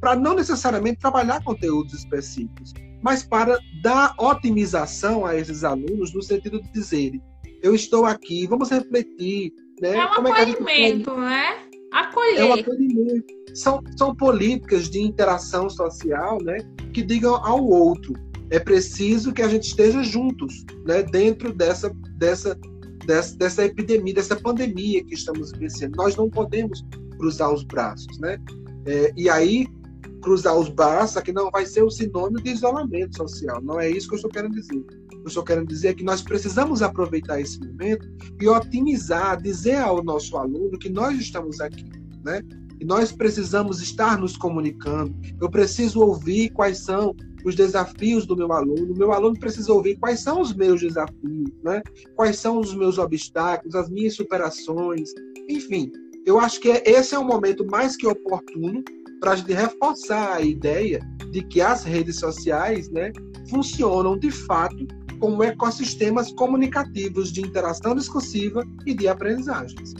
para não necessariamente trabalhar conteúdos específicos, mas para dar otimização a esses alunos no sentido de dizerem: eu estou aqui, vamos refletir. Né? É um Como acolhimento, é pode... né? Acolher. É um acolhimento. São, são políticas de interação social né, que digam ao outro: é preciso que a gente esteja juntos, né, dentro dessa, dessa, dessa, dessa epidemia, dessa pandemia que estamos vivenciando. Nós não podemos cruzar os braços, né? É, e aí, cruzar os braços aqui não vai ser o sinônimo de isolamento social. Não é isso que eu estou querendo dizer. Eu estou querendo dizer que nós precisamos aproveitar esse momento e otimizar, dizer ao nosso aluno que nós estamos aqui, né? E nós precisamos estar nos comunicando. Eu preciso ouvir quais são os desafios do meu aluno. O meu aluno precisa ouvir quais são os meus desafios, né? Quais são os meus obstáculos, as minhas superações. Enfim, eu acho que esse é o momento mais que oportuno para a gente reforçar a ideia de que as redes sociais, né, funcionam de fato como ecossistemas comunicativos de interação discursiva e de aprendizagens.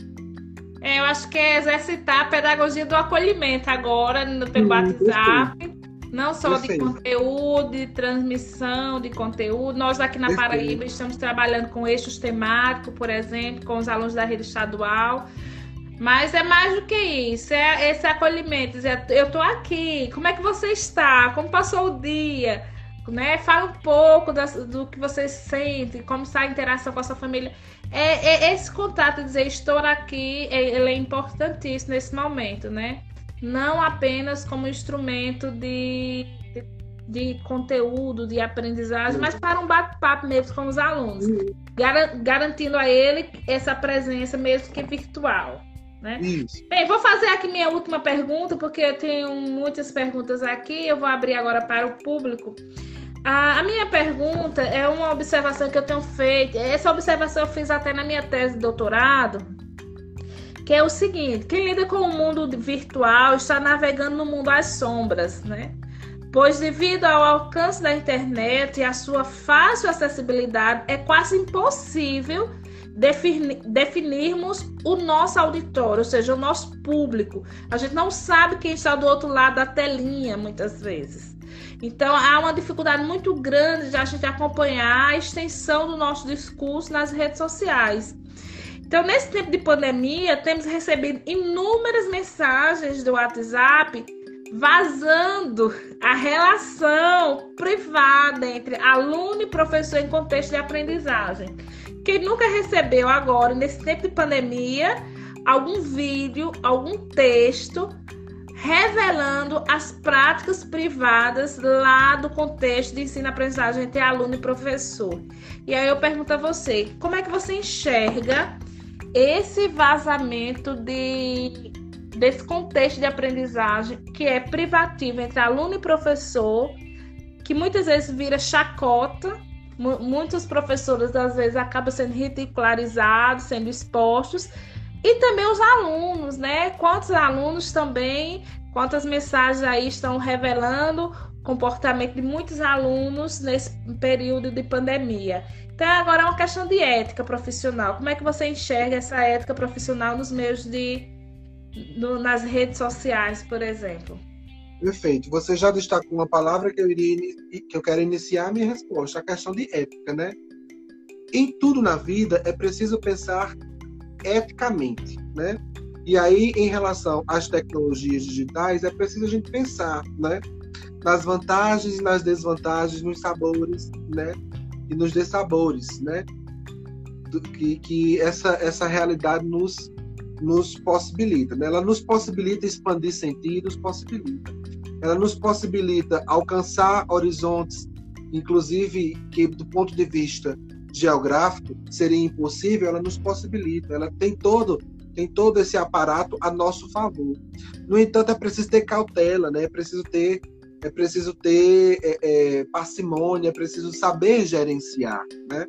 É, eu acho que é exercitar a pedagogia do acolhimento agora no pelo WhatsApp. Não só de conteúdo, de transmissão de conteúdo. Nós aqui na Paraíba estamos trabalhando com eixos temáticos, por exemplo, com os alunos da rede estadual. Mas é mais do que isso, é esse acolhimento. Dizer, eu estou aqui, como é que você está? Como passou o dia? Né? Fala um pouco das, do que você sente, como está a interação com a sua família. É, é esse contato, dizer, estou aqui, é, ele é importantíssimo nesse momento, né? Não apenas como instrumento de, de, de conteúdo, de aprendizagem, mas para um bate-papo mesmo com os alunos, gar, garantindo a ele essa presença mesmo que virtual. Né? Isso. Bem, vou fazer aqui minha última pergunta, porque eu tenho muitas perguntas aqui. Eu vou abrir agora para o público. A, a, minha pergunta é uma observação que eu tenho feito. Essa observação eu fiz até na minha tese de doutorado, que é o seguinte: quem lida com o mundo virtual está navegando no mundo às sombras, né? Pois devido ao alcance da internet e a sua fácil acessibilidade, é quase impossível definir, definirmos o nosso auditório, ou seja, o nosso público. A gente não sabe quem está do outro lado da telinha, muitas vezes. Então, há uma dificuldade muito grande de a gente acompanhar a extensão do nosso discurso nas redes sociais. Então, nesse tempo de pandemia, temos recebido inúmeras mensagens do WhatsApp vazando a relação privada entre aluno e professor em contexto de aprendizagem. Quem nunca recebeu agora, nesse tempo de pandemia, algum vídeo, algum texto revelando as práticas privadas lá do contexto de ensino-aprendizagem entre aluno e professor. E aí eu pergunto a você, como é que você enxerga esse vazamento de, desse contexto de aprendizagem que é privativo entre aluno e professor, que muitas vezes vira chacota muitos professores às vezes acabam sendo ridicularizados, sendo expostos, e também os alunos, né? Quantos alunos também, quantas mensagens aí estão revelando comportamento de muitos alunos nesse período de pandemia. Então, agora é uma questão de ética profissional. Como é que você enxerga essa ética profissional nos meios de. No, nas redes sociais, por exemplo? Perfeito. Você já destacou uma palavra que eu iria que eu quero iniciar a minha resposta, a questão de ética, né? Em tudo na vida é preciso pensar eticamente, né? E aí, em relação às tecnologias digitais, é preciso a gente pensar, né? Nas vantagens e nas desvantagens, nos sabores, né? E nos dessabores, né? Que, que essa, essa realidade nos, nos possibilita, né? Ela nos possibilita expandir sentidos, possibilita ela nos possibilita alcançar horizontes, inclusive que do ponto de vista geográfico seria impossível, ela nos possibilita, ela tem todo tem todo esse aparato a nosso favor. No entanto, é preciso ter cautela, né? É preciso ter é preciso ter é, é, parcimônia, é preciso saber gerenciar, né?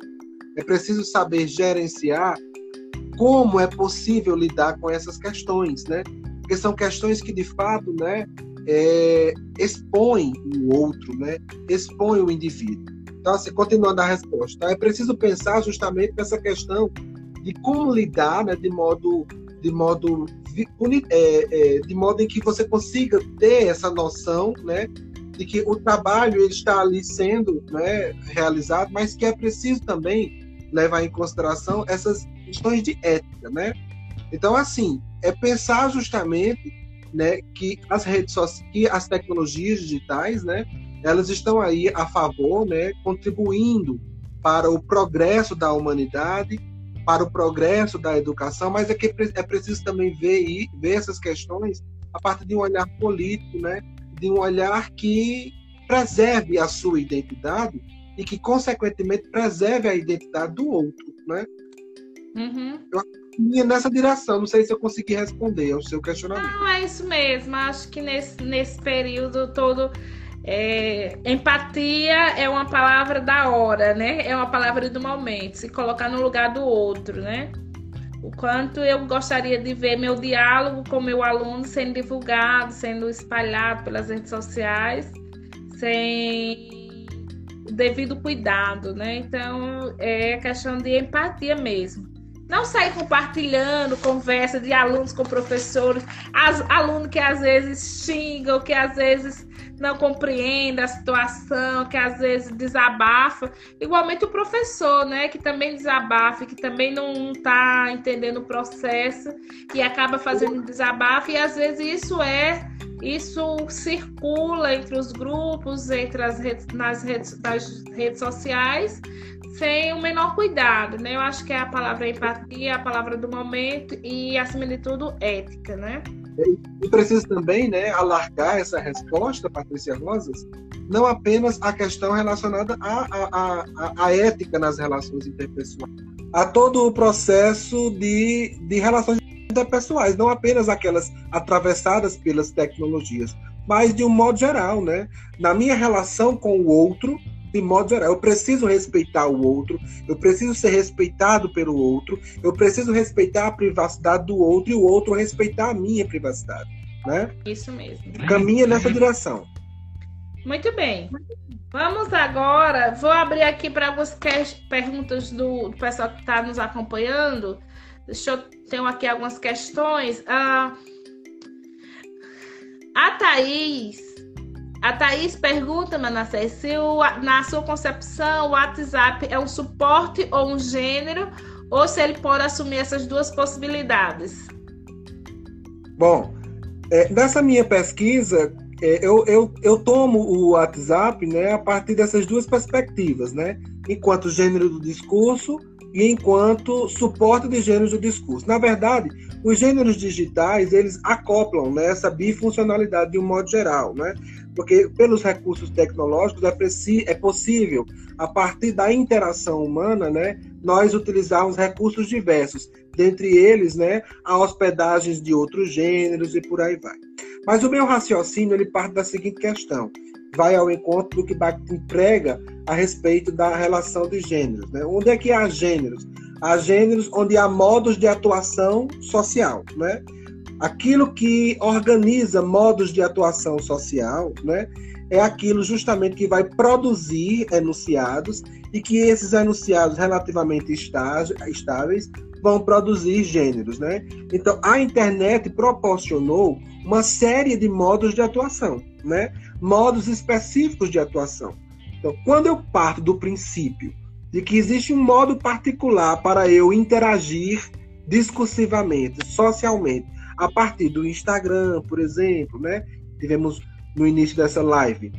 É preciso saber gerenciar como é possível lidar com essas questões, né? Porque são questões que de fato, né, é, expõe o outro, né? expõe o indivíduo. Então, assim, continuando a resposta, é preciso pensar justamente nessa questão de como lidar né, de modo de modo é, é, de modo em que você consiga ter essa noção né, de que o trabalho ele está ali sendo né, realizado, mas que é preciso também levar em consideração essas questões de ética, né? Então, assim, é pensar justamente né, que as redes sociais, que as tecnologias digitais, né, elas estão aí a favor, né, contribuindo para o progresso da humanidade, para o progresso da educação, mas é que é preciso também ver, ver essas questões a partir de um olhar político, né, de um olhar que preserve a sua identidade e que, consequentemente, preserve a identidade do outro, né? Uhum. Eu, minha nessa direção. Não sei se eu consegui responder ao seu questionamento. Não, é isso mesmo. Acho que nesse, nesse período todo. É, empatia é uma palavra da hora, né? É uma palavra do momento, se colocar no lugar do outro, né? O quanto eu gostaria de ver meu diálogo com meu aluno sendo divulgado, sendo espalhado pelas redes sociais, sem devido cuidado, né? Então é questão de empatia mesmo. Não sair compartilhando conversa de alunos com professores, as, aluno que às vezes xingam, que às vezes não compreende a situação, que às vezes desabafa. Igualmente o professor, né, que também desabafa, que também não está entendendo o processo, que acaba fazendo desabafo, e às vezes isso é isso circula entre os grupos, entre as redes, nas redes, nas redes sociais, sem o menor cuidado, né? Eu acho que é a palavra empatia, a palavra do momento e, acima de tudo, ética, né? E preciso também né, alargar essa resposta, Patrícia Rosas, não apenas a questão relacionada à, à, à, à ética nas relações interpessoais, a todo o processo de, de relações interpessoais, não apenas aquelas atravessadas pelas tecnologias, mas de um modo geral, né? Na minha relação com o outro, de modo geral. Eu preciso respeitar o outro, eu preciso ser respeitado pelo outro, eu preciso respeitar a privacidade do outro e o outro respeitar a minha privacidade. Né? Isso mesmo. Caminha nessa direção. Muito bem. Vamos agora. Vou abrir aqui para algumas perguntas do, do pessoal que está nos acompanhando. Deixa eu tenho aqui algumas questões. Ah, a Thaís a Thaís pergunta, Manassés, se o, na sua concepção o WhatsApp é um suporte ou um gênero, ou se ele pode assumir essas duas possibilidades. Bom, é, nessa minha pesquisa, é, eu, eu, eu tomo o WhatsApp né, a partir dessas duas perspectivas, né? Enquanto gênero do discurso e enquanto suporte de gêneros do discurso. Na verdade, os gêneros digitais, eles acoplam né, essa bifuncionalidade de um modo geral, né? Porque pelos recursos tecnológicos é, é possível, a partir da interação humana, né, nós utilizarmos recursos diversos, dentre eles, né, a hospedagens de outros gêneros e por aí vai. Mas o meu raciocínio ele parte da seguinte questão: vai ao encontro do que Bakhtin prega a respeito da relação de gêneros. Né? Onde é que há gêneros? Há gêneros onde há modos de atuação social. Né? Aquilo que organiza modos de atuação social, né, é aquilo justamente que vai produzir enunciados e que esses enunciados relativamente estáveis vão produzir gêneros, né? Então, a internet proporcionou uma série de modos de atuação, né? Modos específicos de atuação. Então, quando eu parto do princípio de que existe um modo particular para eu interagir discursivamente, socialmente, a partir do Instagram, por exemplo, né? Tivemos no início dessa live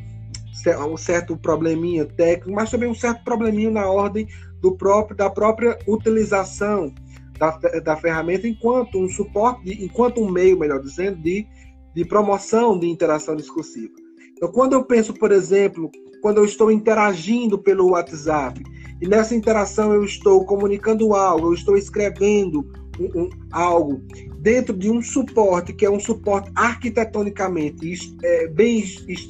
um certo probleminha técnico, mas também um certo probleminha na ordem do próprio da própria utilização da, da ferramenta enquanto um suporte, enquanto um meio, melhor dizendo, de, de promoção de interação discursiva. Então, quando eu penso, por exemplo, quando eu estou interagindo pelo WhatsApp e nessa interação eu estou comunicando algo, eu estou escrevendo um, algo dentro de um suporte que é um suporte arquitetonicamente é, bem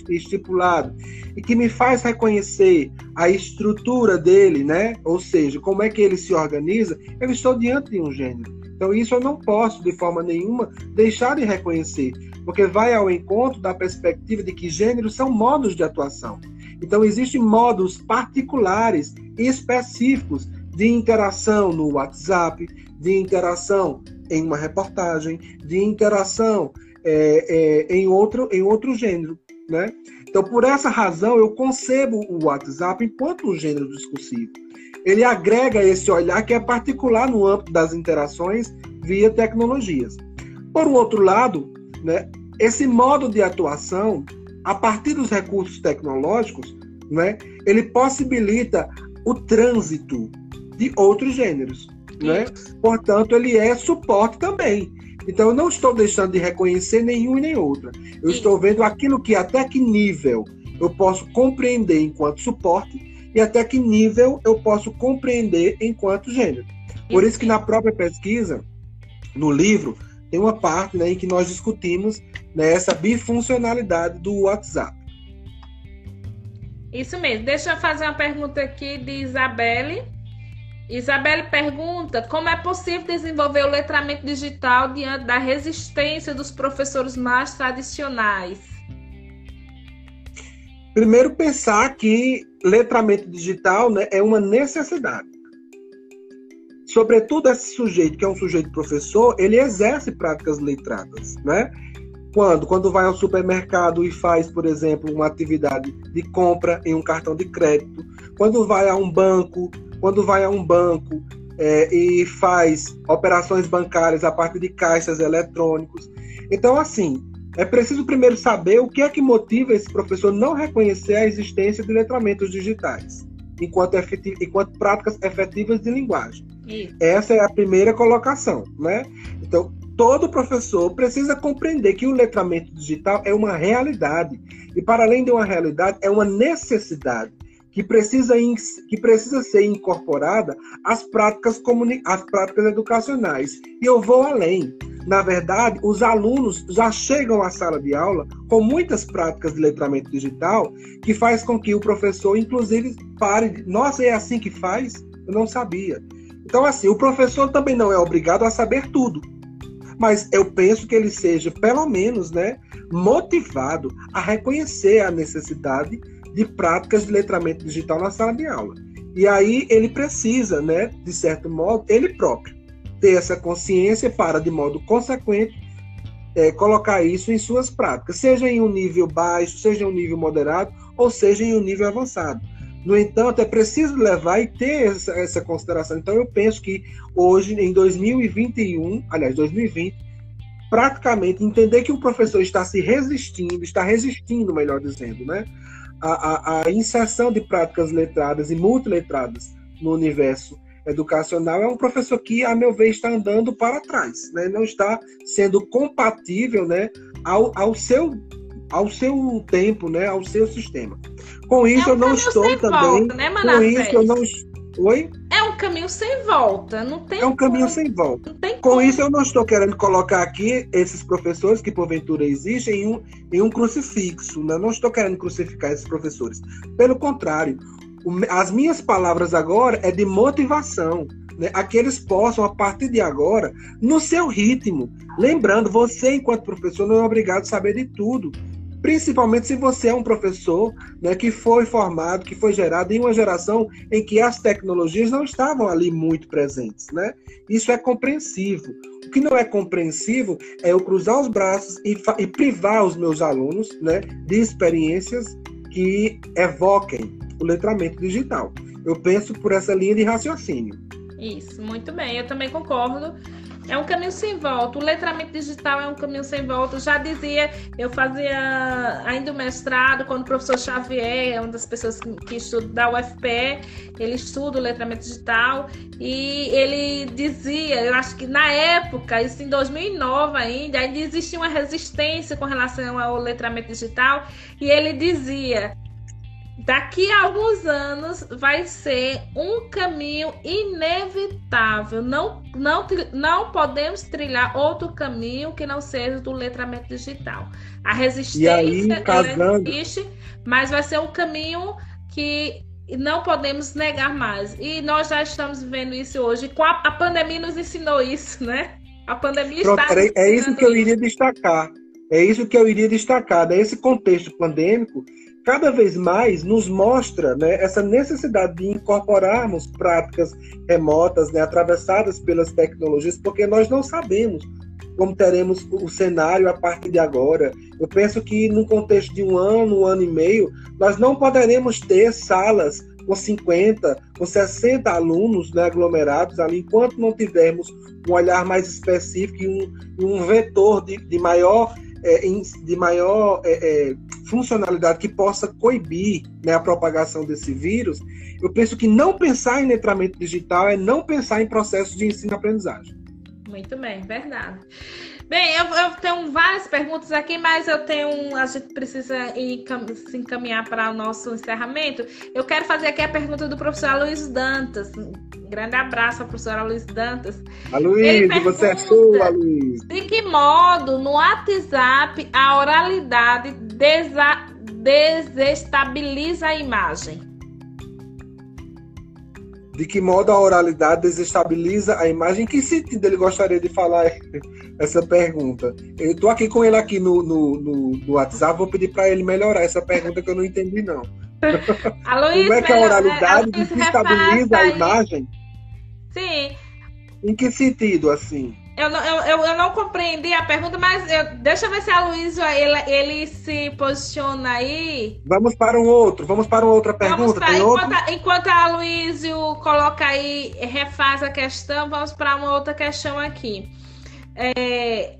estipulado e que me faz reconhecer a estrutura dele, né? Ou seja, como é que ele se organiza, eu estou diante de um gênero. Então isso eu não posso de forma nenhuma deixar de reconhecer, porque vai ao encontro da perspectiva de que gêneros são modos de atuação. Então existem modos particulares e específicos de interação no WhatsApp, de interação em uma reportagem, de interação é, é, em, outro, em outro gênero. Né? Então, por essa razão, eu concebo o WhatsApp enquanto um gênero discursivo. Ele agrega esse olhar que é particular no âmbito das interações via tecnologias. Por um outro lado, né, esse modo de atuação, a partir dos recursos tecnológicos, né, ele possibilita o trânsito de outros gêneros. Né? Portanto, ele é suporte também. Então, eu não estou deixando de reconhecer nenhum e nem outra. Eu Isso. estou vendo aquilo que até que nível eu posso compreender enquanto suporte e até que nível eu posso compreender enquanto gênero. Por isso que na própria pesquisa no livro, tem uma parte né, em que nós discutimos né, essa bifuncionalidade do WhatsApp. Isso mesmo. Deixa eu fazer uma pergunta aqui de Isabelle. Isabelle pergunta como é possível desenvolver o letramento digital diante da resistência dos professores mais tradicionais. Primeiro, pensar que letramento digital né, é uma necessidade. Sobretudo, esse sujeito, que é um sujeito professor, ele exerce práticas letradas. Né? Quando? Quando vai ao supermercado e faz, por exemplo, uma atividade de compra em um cartão de crédito. Quando vai a um banco quando vai a um banco é, e faz operações bancárias a partir de caixas eletrônicos. Então, assim, é preciso primeiro saber o que é que motiva esse professor não reconhecer a existência de letramentos digitais, enquanto, enquanto práticas efetivas de linguagem. Isso. Essa é a primeira colocação, né? Então, todo professor precisa compreender que o letramento digital é uma realidade e, para além de uma realidade, é uma necessidade que precisa, que precisa ser incorporada às práticas, às práticas educacionais. E eu vou além. Na verdade, os alunos já chegam à sala de aula com muitas práticas de letramento digital que faz com que o professor, inclusive, pare. Nossa, é assim que faz? Eu não sabia. Então, assim, o professor também não é obrigado a saber tudo. Mas eu penso que ele seja, pelo menos, né, motivado a reconhecer a necessidade de práticas de letramento digital na sala de aula. E aí ele precisa, né, de certo modo, ele próprio ter essa consciência para, de modo consequente, é, colocar isso em suas práticas, seja em um nível baixo, seja em um nível moderado, ou seja em um nível avançado. No entanto, é preciso levar e ter essa, essa consideração. Então, eu penso que hoje, em 2021, aliás, 2020, praticamente entender que o professor está se resistindo, está resistindo, melhor dizendo, né, a, a, a inserção de práticas letradas e multiletradas no universo educacional é um professor que, a meu ver, está andando para trás, né? não está sendo compatível né, ao, ao, seu, ao seu tempo, né, ao seu sistema. Com isso, é um eu não estou também. Volta, né, com isso, eu não Oi? É um caminho sem volta, não tem. É um caminho como... sem volta. Não tem Com como. isso, eu não estou querendo colocar aqui esses professores que porventura existem em um, em um crucifixo. Né? Não estou querendo crucificar esses professores. Pelo contrário, as minhas palavras agora é de motivação. Né? A que eles possam, a partir de agora, no seu ritmo. Lembrando, você, enquanto professor, não é obrigado a saber de tudo principalmente se você é um professor né, que foi formado, que foi gerado em uma geração em que as tecnologias não estavam ali muito presentes. Né? Isso é compreensível. O que não é compreensível é eu cruzar os braços e, e privar os meus alunos né, de experiências que evoquem o letramento digital. Eu penso por essa linha de raciocínio. Isso, muito bem. Eu também concordo é um caminho sem volta. O letramento digital é um caminho sem volta. Eu já dizia, eu fazia ainda o mestrado, quando o professor Xavier, é uma das pessoas que estuda da UFPE, ele estuda o letramento digital, e ele dizia, eu acho que na época, isso em 2009 ainda, ainda existia uma resistência com relação ao letramento digital, e ele dizia daqui a alguns anos vai ser um caminho inevitável. Não, não, não podemos trilhar outro caminho que não seja do letramento digital. A resistência aí, casando... existe, mas vai ser um caminho que não podemos negar mais. E nós já estamos vivendo isso hoje. A, pandemia nos ensinou isso, né? A pandemia Pronto, está. É isso que eu iria destacar. É isso que eu iria destacar. Nesse contexto pandêmico, cada vez mais nos mostra né, essa necessidade de incorporarmos práticas remotas, né, atravessadas pelas tecnologias, porque nós não sabemos como teremos o cenário a partir de agora. Eu penso que, num contexto de um ano, um ano e meio, nós não poderemos ter salas com 50, com 60 alunos né, aglomerados ali, enquanto não tivermos um olhar mais específico e um, um vetor de, de maior é, de maior é, é, funcionalidade que possa coibir né, a propagação desse vírus, eu penso que não pensar em letramento digital é não pensar em processos de ensino-aprendizagem. Muito bem, verdade. Bem, eu, eu, tenho várias perguntas aqui, mas eu tenho. A gente precisa ir, se encaminhar para o nosso encerramento. Eu quero fazer aqui a pergunta do professor Luiz Dantas. Um grande abraço à professora Luiz Dantas. A Luiz, você é sua, Luiz. De que modo no WhatsApp a oralidade desa, desestabiliza a imagem? De que modo a oralidade desestabiliza a imagem? Em que sentido ele gostaria de falar essa pergunta? Eu estou aqui com ele aqui no, no, no, no WhatsApp, vou pedir para ele melhorar essa pergunta que eu não entendi, não. Como é que a oralidade desestabiliza a imagem? Sim. Em que sentido, assim? Eu não, eu, eu, não compreendi a pergunta, mas eu, deixa eu ver se a Luísa ele, ele se posiciona aí. Vamos para um outro, vamos para uma outra pergunta. Pra, enquanto, a, enquanto a Luísa coloca aí, refaz a questão, vamos para uma outra questão aqui. É,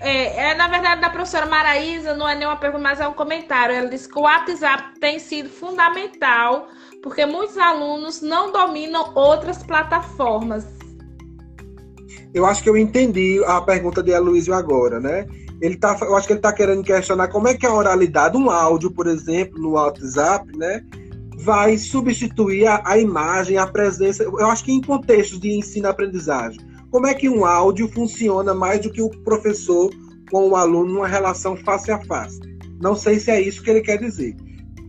é, é, na verdade, da professora Maraísa, não é nenhuma pergunta, mas é um comentário. Ela disse que o WhatsApp tem sido fundamental porque muitos alunos não dominam outras plataformas eu acho que eu entendi a pergunta de Aloysio agora, né? Ele tá, eu acho que ele está querendo questionar como é que a oralidade, um áudio, por exemplo, no WhatsApp, né? Vai substituir a, a imagem, a presença. Eu acho que em contextos de ensino-aprendizagem. Como é que um áudio funciona mais do que o professor com o aluno numa relação face a face? Não sei se é isso que ele quer dizer.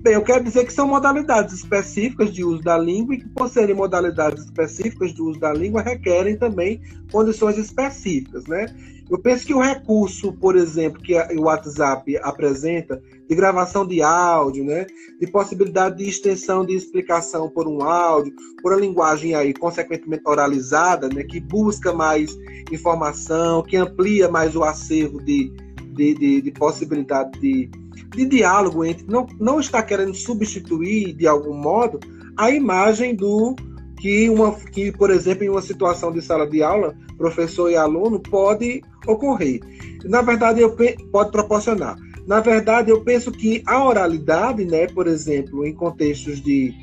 Bem, eu quero dizer que são modalidades específicas de uso da língua e que, por serem modalidades específicas de uso da língua, requerem também condições específicas, né? Eu penso que o recurso, por exemplo, que o WhatsApp apresenta, de gravação de áudio, né? De possibilidade de extensão de explicação por um áudio, por uma linguagem aí, consequentemente oralizada, né? Que busca mais informação, que amplia mais o acervo de, de, de, de possibilidade de de diálogo entre não, não está querendo substituir de algum modo a imagem do que uma que por exemplo em uma situação de sala de aula professor e aluno pode ocorrer na verdade eu pode proporcionar na verdade eu penso que a oralidade né por exemplo em contextos de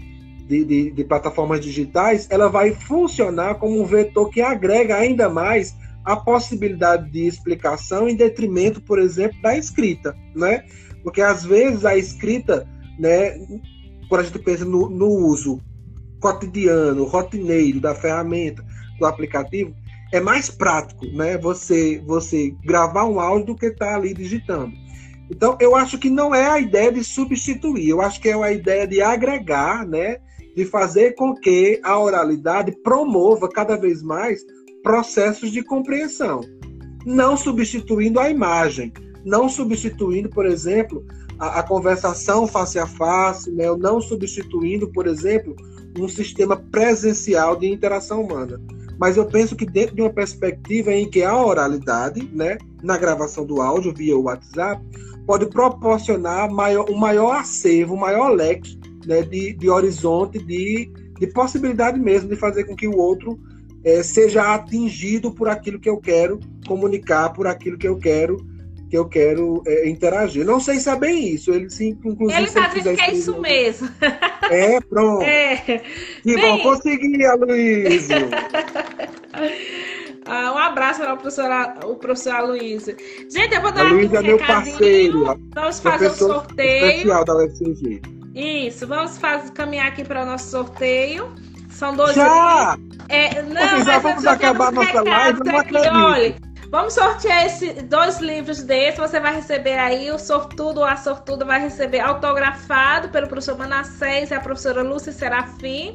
de, de, de plataformas digitais ela vai funcionar como um vetor que agrega ainda mais a possibilidade de explicação em detrimento, por exemplo, da escrita, né? Porque às vezes a escrita, né, quando a gente pensa no, no uso cotidiano, rotineiro da ferramenta, do aplicativo, é mais prático, né? Você você gravar um áudio do que estar tá ali digitando. Então, eu acho que não é a ideia de substituir, eu acho que é a ideia de agregar, né? De fazer com que a oralidade promova cada vez mais processos de compreensão, não substituindo a imagem, não substituindo, por exemplo, a, a conversação face a face, né? não substituindo, por exemplo, um sistema presencial de interação humana. Mas eu penso que dentro de uma perspectiva em que a oralidade, né, na gravação do áudio via WhatsApp, pode proporcionar maior, um maior acervo, um maior leque né, de, de horizonte, de, de possibilidade mesmo de fazer com que o outro é, seja atingido por aquilo que eu quero comunicar, por aquilo que eu quero que eu quero é, interagir. Não sei se é bem isso. Ele sim, inclusive. Ele está dizendo que é isso mesmo. É, pronto. É. Que bem... bom conseguir, Aloysio. ah, um abraço para o professor, o professor Aloysio. Gente, eu vou dar Aloysio aqui um é meu parceiro. Vamos fazer o um sorteio. Especial da UFCG. Isso, vamos fazer, caminhar aqui para o nosso sorteio. São dois. Já! É, não, já vamos acabar nossa live. Não acredito. Olha, Vamos sortear esse, dois livros desses. Você vai receber aí, o sortudo ou a sortuda vai receber autografado pelo professor Manassés e a professora Lúcia Serafim.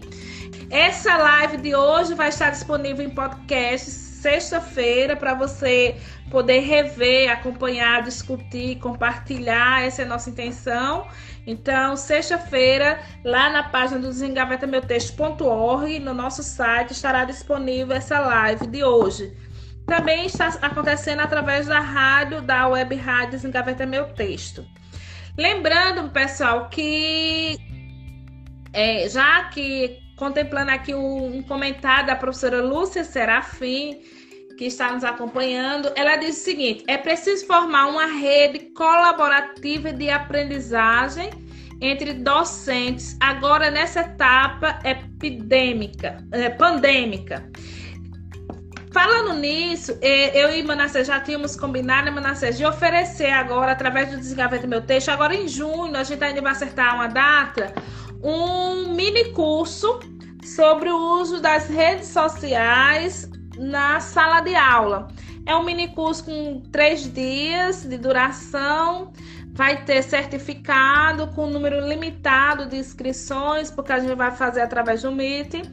Essa live de hoje vai estar disponível em podcast sexta-feira para você poder rever, acompanhar, discutir, compartilhar. Essa é a nossa intenção. Então, sexta-feira, lá na página do desengavetameutexto.org, no nosso site, estará disponível essa live de hoje também está acontecendo através da rádio, da web rádio Desengaveta Meu Texto. Lembrando, pessoal, que é, já que contemplando aqui um, comentário da professora Lúcia Serafim, que está nos acompanhando, ela diz o seguinte: é preciso formar uma rede colaborativa de aprendizagem entre docentes, agora nessa etapa epidêmica, é, pandêmica falando nisso, eu e Manassés já tínhamos combinado, né, Manassés, de oferecer agora, através do Desgaveta Meu Texto, agora em junho, a gente ainda vai acertar uma data, um mini curso sobre o uso das redes sociais na sala de aula. É um mini curso com três dias de duração. Vai ter certificado com número limitado de inscrições, porque a gente vai fazer através do Meet.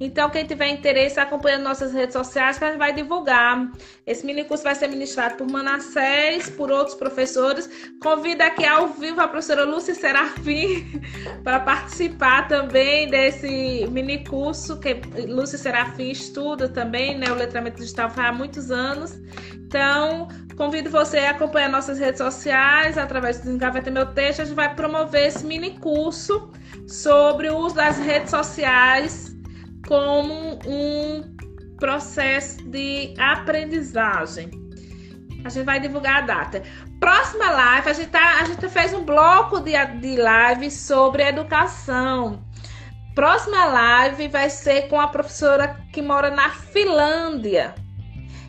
Então, quem tiver interesse, acompanha nossas redes sociais que a gente vai divulgar. Esse mini curso vai ser ministrado por Manassés, por outros professores. Convido aqui ao vivo a professora Lúcia Serafim para participar também desse mini curso, que Lúcia Serafim estuda também, né? O letramento digital há muitos anos. Então, convido você a acompanhar nossas redes sociais através do Engaveta Meu Texto. A gente vai promover esse mini curso sobre o uso das redes sociais como um processo de aprendizagem. A gente vai divulgar a data. Próxima live, a gente, tá, a gente fez um bloco de, de live sobre educação. Próxima live vai ser com a professora que mora na Finlândia.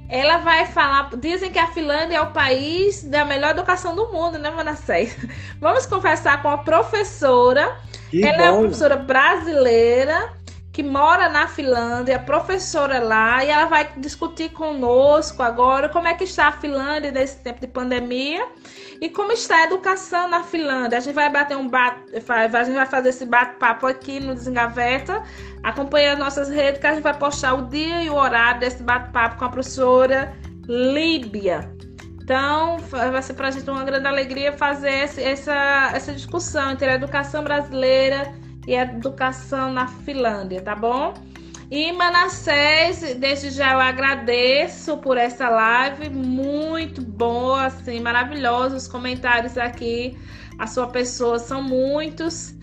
Ela vai falar. Dizem que a Finlândia é o país da melhor educação do mundo, né, Manassés? Vamos conversar com a professora. Que Ela bom. é uma professora brasileira que mora na Finlândia, professora lá, e ela vai discutir conosco agora como é que está a Finlândia nesse tempo de pandemia e como está a educação na Finlândia. A gente vai bater um bate, a gente vai fazer esse bate-papo aqui no Desengaveta, acompanhando nossas redes, que a gente vai postar o dia e o horário desse bate-papo com a professora Líbia. Então, vai ser para a gente uma grande alegria fazer essa, essa discussão entre a educação brasileira e educação na Finlândia, tá bom? E Manassés, desde já eu agradeço por essa live, muito boa, assim, maravilhosos os comentários aqui. A sua pessoa são muitos,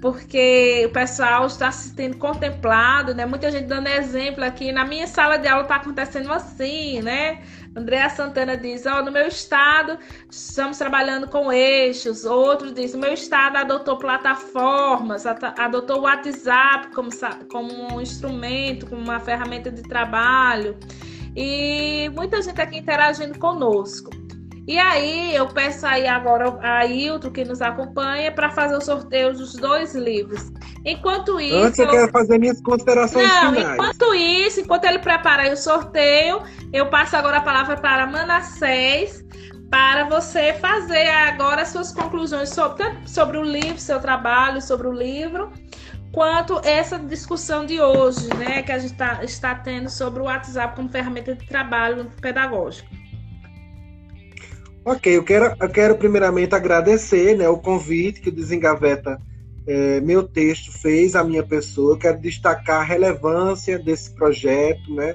porque o pessoal está se tendo contemplado, né? Muita gente dando exemplo aqui. Na minha sala de aula está acontecendo assim, né? Andréa Santana diz: Ó, oh, no meu estado estamos trabalhando com eixos. Outro diz: no meu estado adotou plataformas, adotou o WhatsApp como, como um instrumento, como uma ferramenta de trabalho. E muita gente aqui interagindo conosco. E aí, eu peço aí agora a Hilton, que nos acompanha, para fazer o sorteio dos dois livros. Enquanto isso. Antes eu quero fazer minhas considerações Não, finais. enquanto isso, enquanto ele prepara o sorteio, eu passo agora a palavra para Manassés para você fazer agora as suas conclusões sobre, sobre o livro, seu trabalho, sobre o livro, quanto essa discussão de hoje, né, que a gente tá, está tendo sobre o WhatsApp como ferramenta de trabalho pedagógico. Ok, eu quero, eu quero primeiramente agradecer né, o convite que o Desengaveta é, Meu Texto fez à minha pessoa. Eu quero destacar a relevância desse projeto né,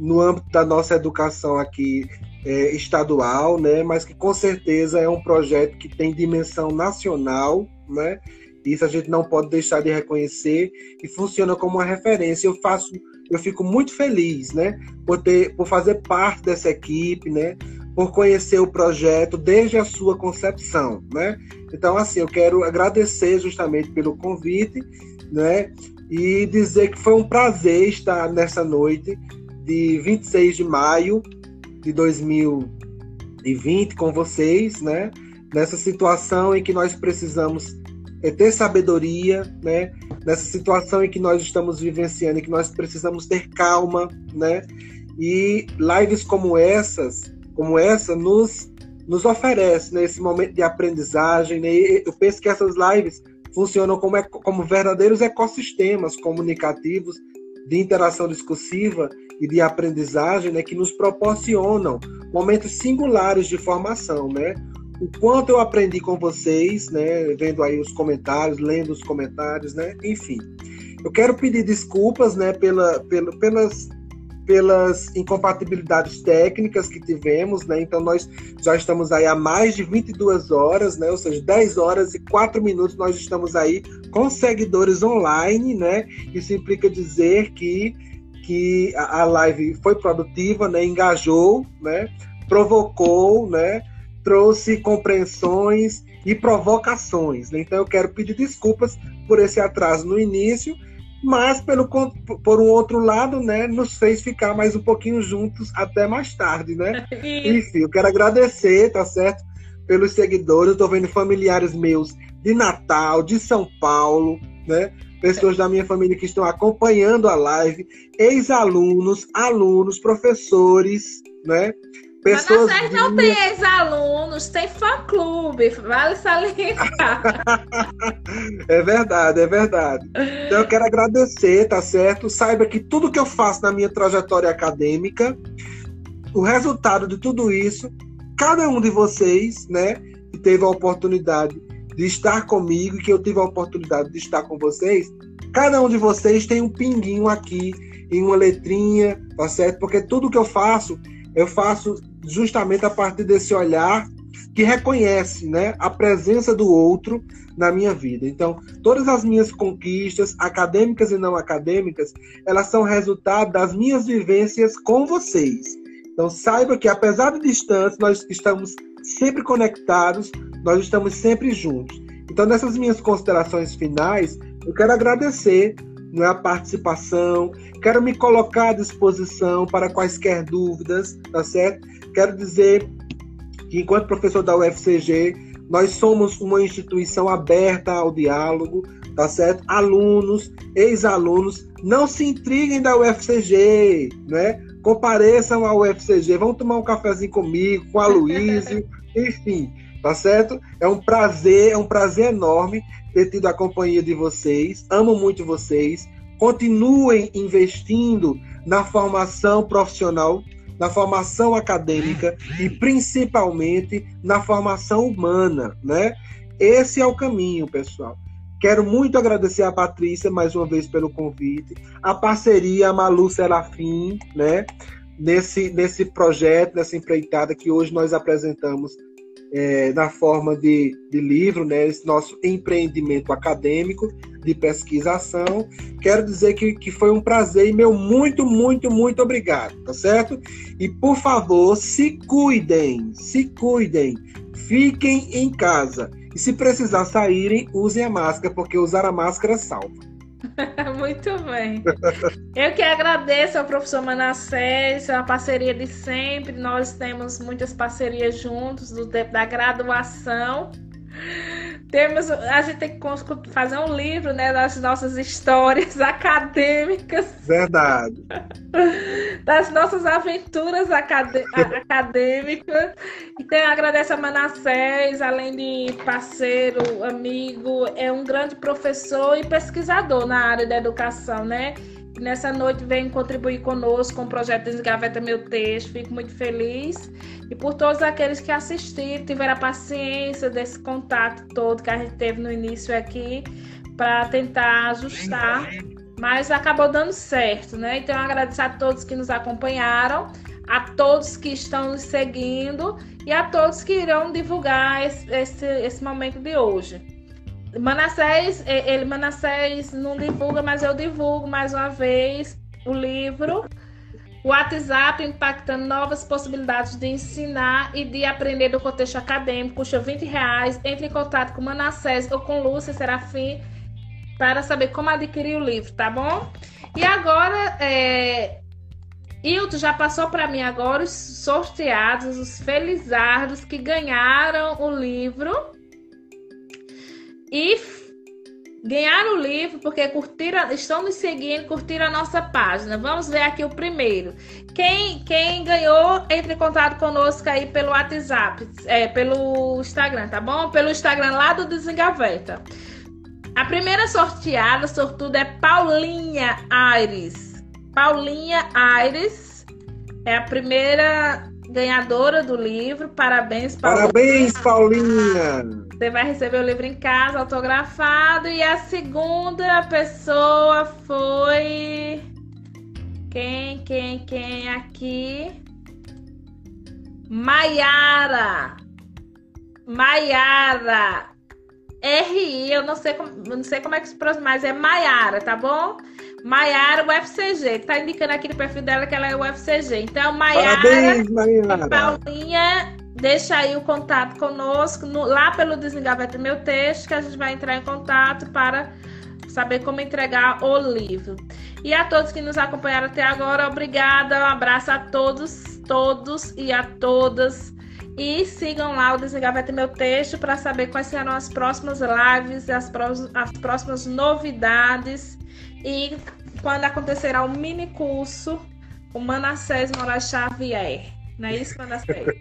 no âmbito da nossa educação aqui é, estadual, né, mas que com certeza é um projeto que tem dimensão nacional, né, isso a gente não pode deixar de reconhecer e funciona como uma referência. Eu faço, eu fico muito feliz, né, por ter, por fazer parte dessa equipe, né, por conhecer o projeto desde a sua concepção, né? Então, assim, eu quero agradecer justamente pelo convite, né? E dizer que foi um prazer estar nessa noite de 26 de maio de 2020 com vocês, né? Nessa situação em que nós precisamos é, ter sabedoria, né? Nessa situação em que nós estamos vivenciando, em que nós precisamos ter calma, né? E lives como essas como essa nos, nos oferece né, esse momento de aprendizagem. Né? Eu penso que essas lives funcionam como, como verdadeiros ecossistemas comunicativos de interação discursiva e de aprendizagem né, que nos proporcionam momentos singulares de formação. Né? O quanto eu aprendi com vocês, né, vendo aí os comentários, lendo os comentários, né, enfim. Eu quero pedir desculpas né, pela, pela, pelas pelas incompatibilidades técnicas que tivemos, né? Então nós já estamos aí há mais de 22 horas, né? Ou seja, 10 horas e 4 minutos nós estamos aí com seguidores online, né? Isso implica dizer que que a live foi produtiva, né? Engajou, né? Provocou, né? Trouxe compreensões e provocações. Né? Então eu quero pedir desculpas por esse atraso no início mas pelo por um outro lado, né, nos fez ficar mais um pouquinho juntos até mais tarde, né? Enfim, eu quero agradecer, tá certo? Pelos seguidores, eu tô vendo familiares meus de Natal, de São Paulo, né? Pessoas da minha família que estão acompanhando a live, ex-alunos, alunos, professores, né? Pessoas Mas não tem ex-alunos, tem fã-clube, vale salientar. é verdade, é verdade. Então eu quero agradecer, tá certo? Saiba que tudo que eu faço na minha trajetória acadêmica, o resultado de tudo isso, cada um de vocês, né, que teve a oportunidade de estar comigo, que eu tive a oportunidade de estar com vocês, cada um de vocês tem um pinguinho aqui, em uma letrinha, tá certo? Porque tudo que eu faço, eu faço justamente a partir desse olhar que reconhece né, a presença do outro na minha vida. Então, todas as minhas conquistas, acadêmicas e não acadêmicas, elas são resultado das minhas vivências com vocês. Então, saiba que, apesar de distantes, nós estamos sempre conectados, nós estamos sempre juntos. Então, nessas minhas considerações finais, eu quero agradecer né, a participação, quero me colocar à disposição para quaisquer dúvidas, tá certo? Quero dizer que, enquanto professor da UFCG, nós somos uma instituição aberta ao diálogo, tá certo? Alunos, ex-alunos, não se intriguem da UFCG, né? Compareçam ao UFCG, vão tomar um cafezinho comigo, com a Luísio, enfim, tá certo? É um prazer, é um prazer enorme ter tido a companhia de vocês. Amo muito vocês. Continuem investindo na formação profissional na formação acadêmica e principalmente na formação humana, né? Esse é o caminho, pessoal. Quero muito agradecer a Patrícia mais uma vez pelo convite, a parceria a Malu Serafim, né? Nesse, nesse projeto, nessa empreitada que hoje nós apresentamos é, na forma de, de livro, né, esse nosso empreendimento acadêmico de pesquisação. Quero dizer que, que foi um prazer e meu muito, muito, muito obrigado, tá certo? E por favor, se cuidem, se cuidem, fiquem em casa. E se precisar saírem, usem a máscara, porque usar a máscara salva. Muito bem. Eu que agradeço ao professor Manassés, a parceria de sempre. Nós temos muitas parcerias juntos do tempo da graduação. Temos, a gente tem que fazer um livro né, das nossas histórias acadêmicas. Verdade. Das nossas aventuras acadêmicas. Então, eu agradeço a Manassés, além de parceiro, amigo, é um grande professor e pesquisador na área da educação, né? Nessa noite vem contribuir conosco com o projeto Desgaveta Meu Texto. Fico muito feliz. E por todos aqueles que assistiram, tiveram a paciência desse contato todo que a gente teve no início aqui, para tentar ajustar. Mas acabou dando certo, né? Então, agradecer a todos que nos acompanharam, a todos que estão nos seguindo e a todos que irão divulgar esse, esse, esse momento de hoje. Manassés, ele Manassés não divulga, mas eu divulgo mais uma vez o livro. O WhatsApp impactando novas possibilidades de ensinar e de aprender do contexto acadêmico, custa 20 reais. Entre em contato com Manassés ou com Lúcia Serafim para saber como adquirir o livro, tá bom? E agora, é... Hilton já passou para mim agora os sorteados, os felizardos que ganharam o livro e ganhar o livro porque curtiram, estão nos seguindo, curtiram a nossa página. Vamos ver aqui o primeiro. Quem, quem ganhou, entre em contato conosco aí pelo WhatsApp, é, pelo Instagram, tá bom? Pelo Instagram lá do Desengaveta. A primeira sorteada, sortuda, é Paulinha Aires. Paulinha Aires é a primeira ganhadora do livro. Parabéns, Paulinha. Parabéns, Paulinha. Você vai receber o livro em casa, autografado. E a segunda pessoa foi. Quem, quem, quem aqui? Maiara. Maiara. RI, eu não sei como, não sei como é que se pronuncia, mas é Maiara, tá bom? Maiara UFCG, tá indicando aqui no perfil dela que ela é UFCG. Então, Maiara. Paulinha deixa aí o contato conosco no, lá pelo Desengaveta Meu Texto, que a gente vai entrar em contato para saber como entregar o livro. E a todos que nos acompanharam até agora, obrigada. Um abraço a todos, todos e a todas. E sigam lá o Desengaveta Meu Texto para saber quais serão as próximas lives, as, as próximas novidades e quando acontecerá o mini curso, o Manassés Moraes Xavier. Não é isso, Manassés?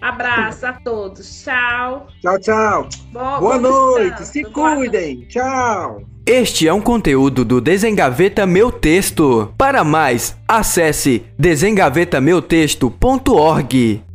Abraço a todos. Tchau. Tchau, tchau. Boa, Boa noite. Se cuidem. Tchau. Este é um conteúdo do Desengaveta Meu Texto. Para mais, acesse desengavetameuTexto.org.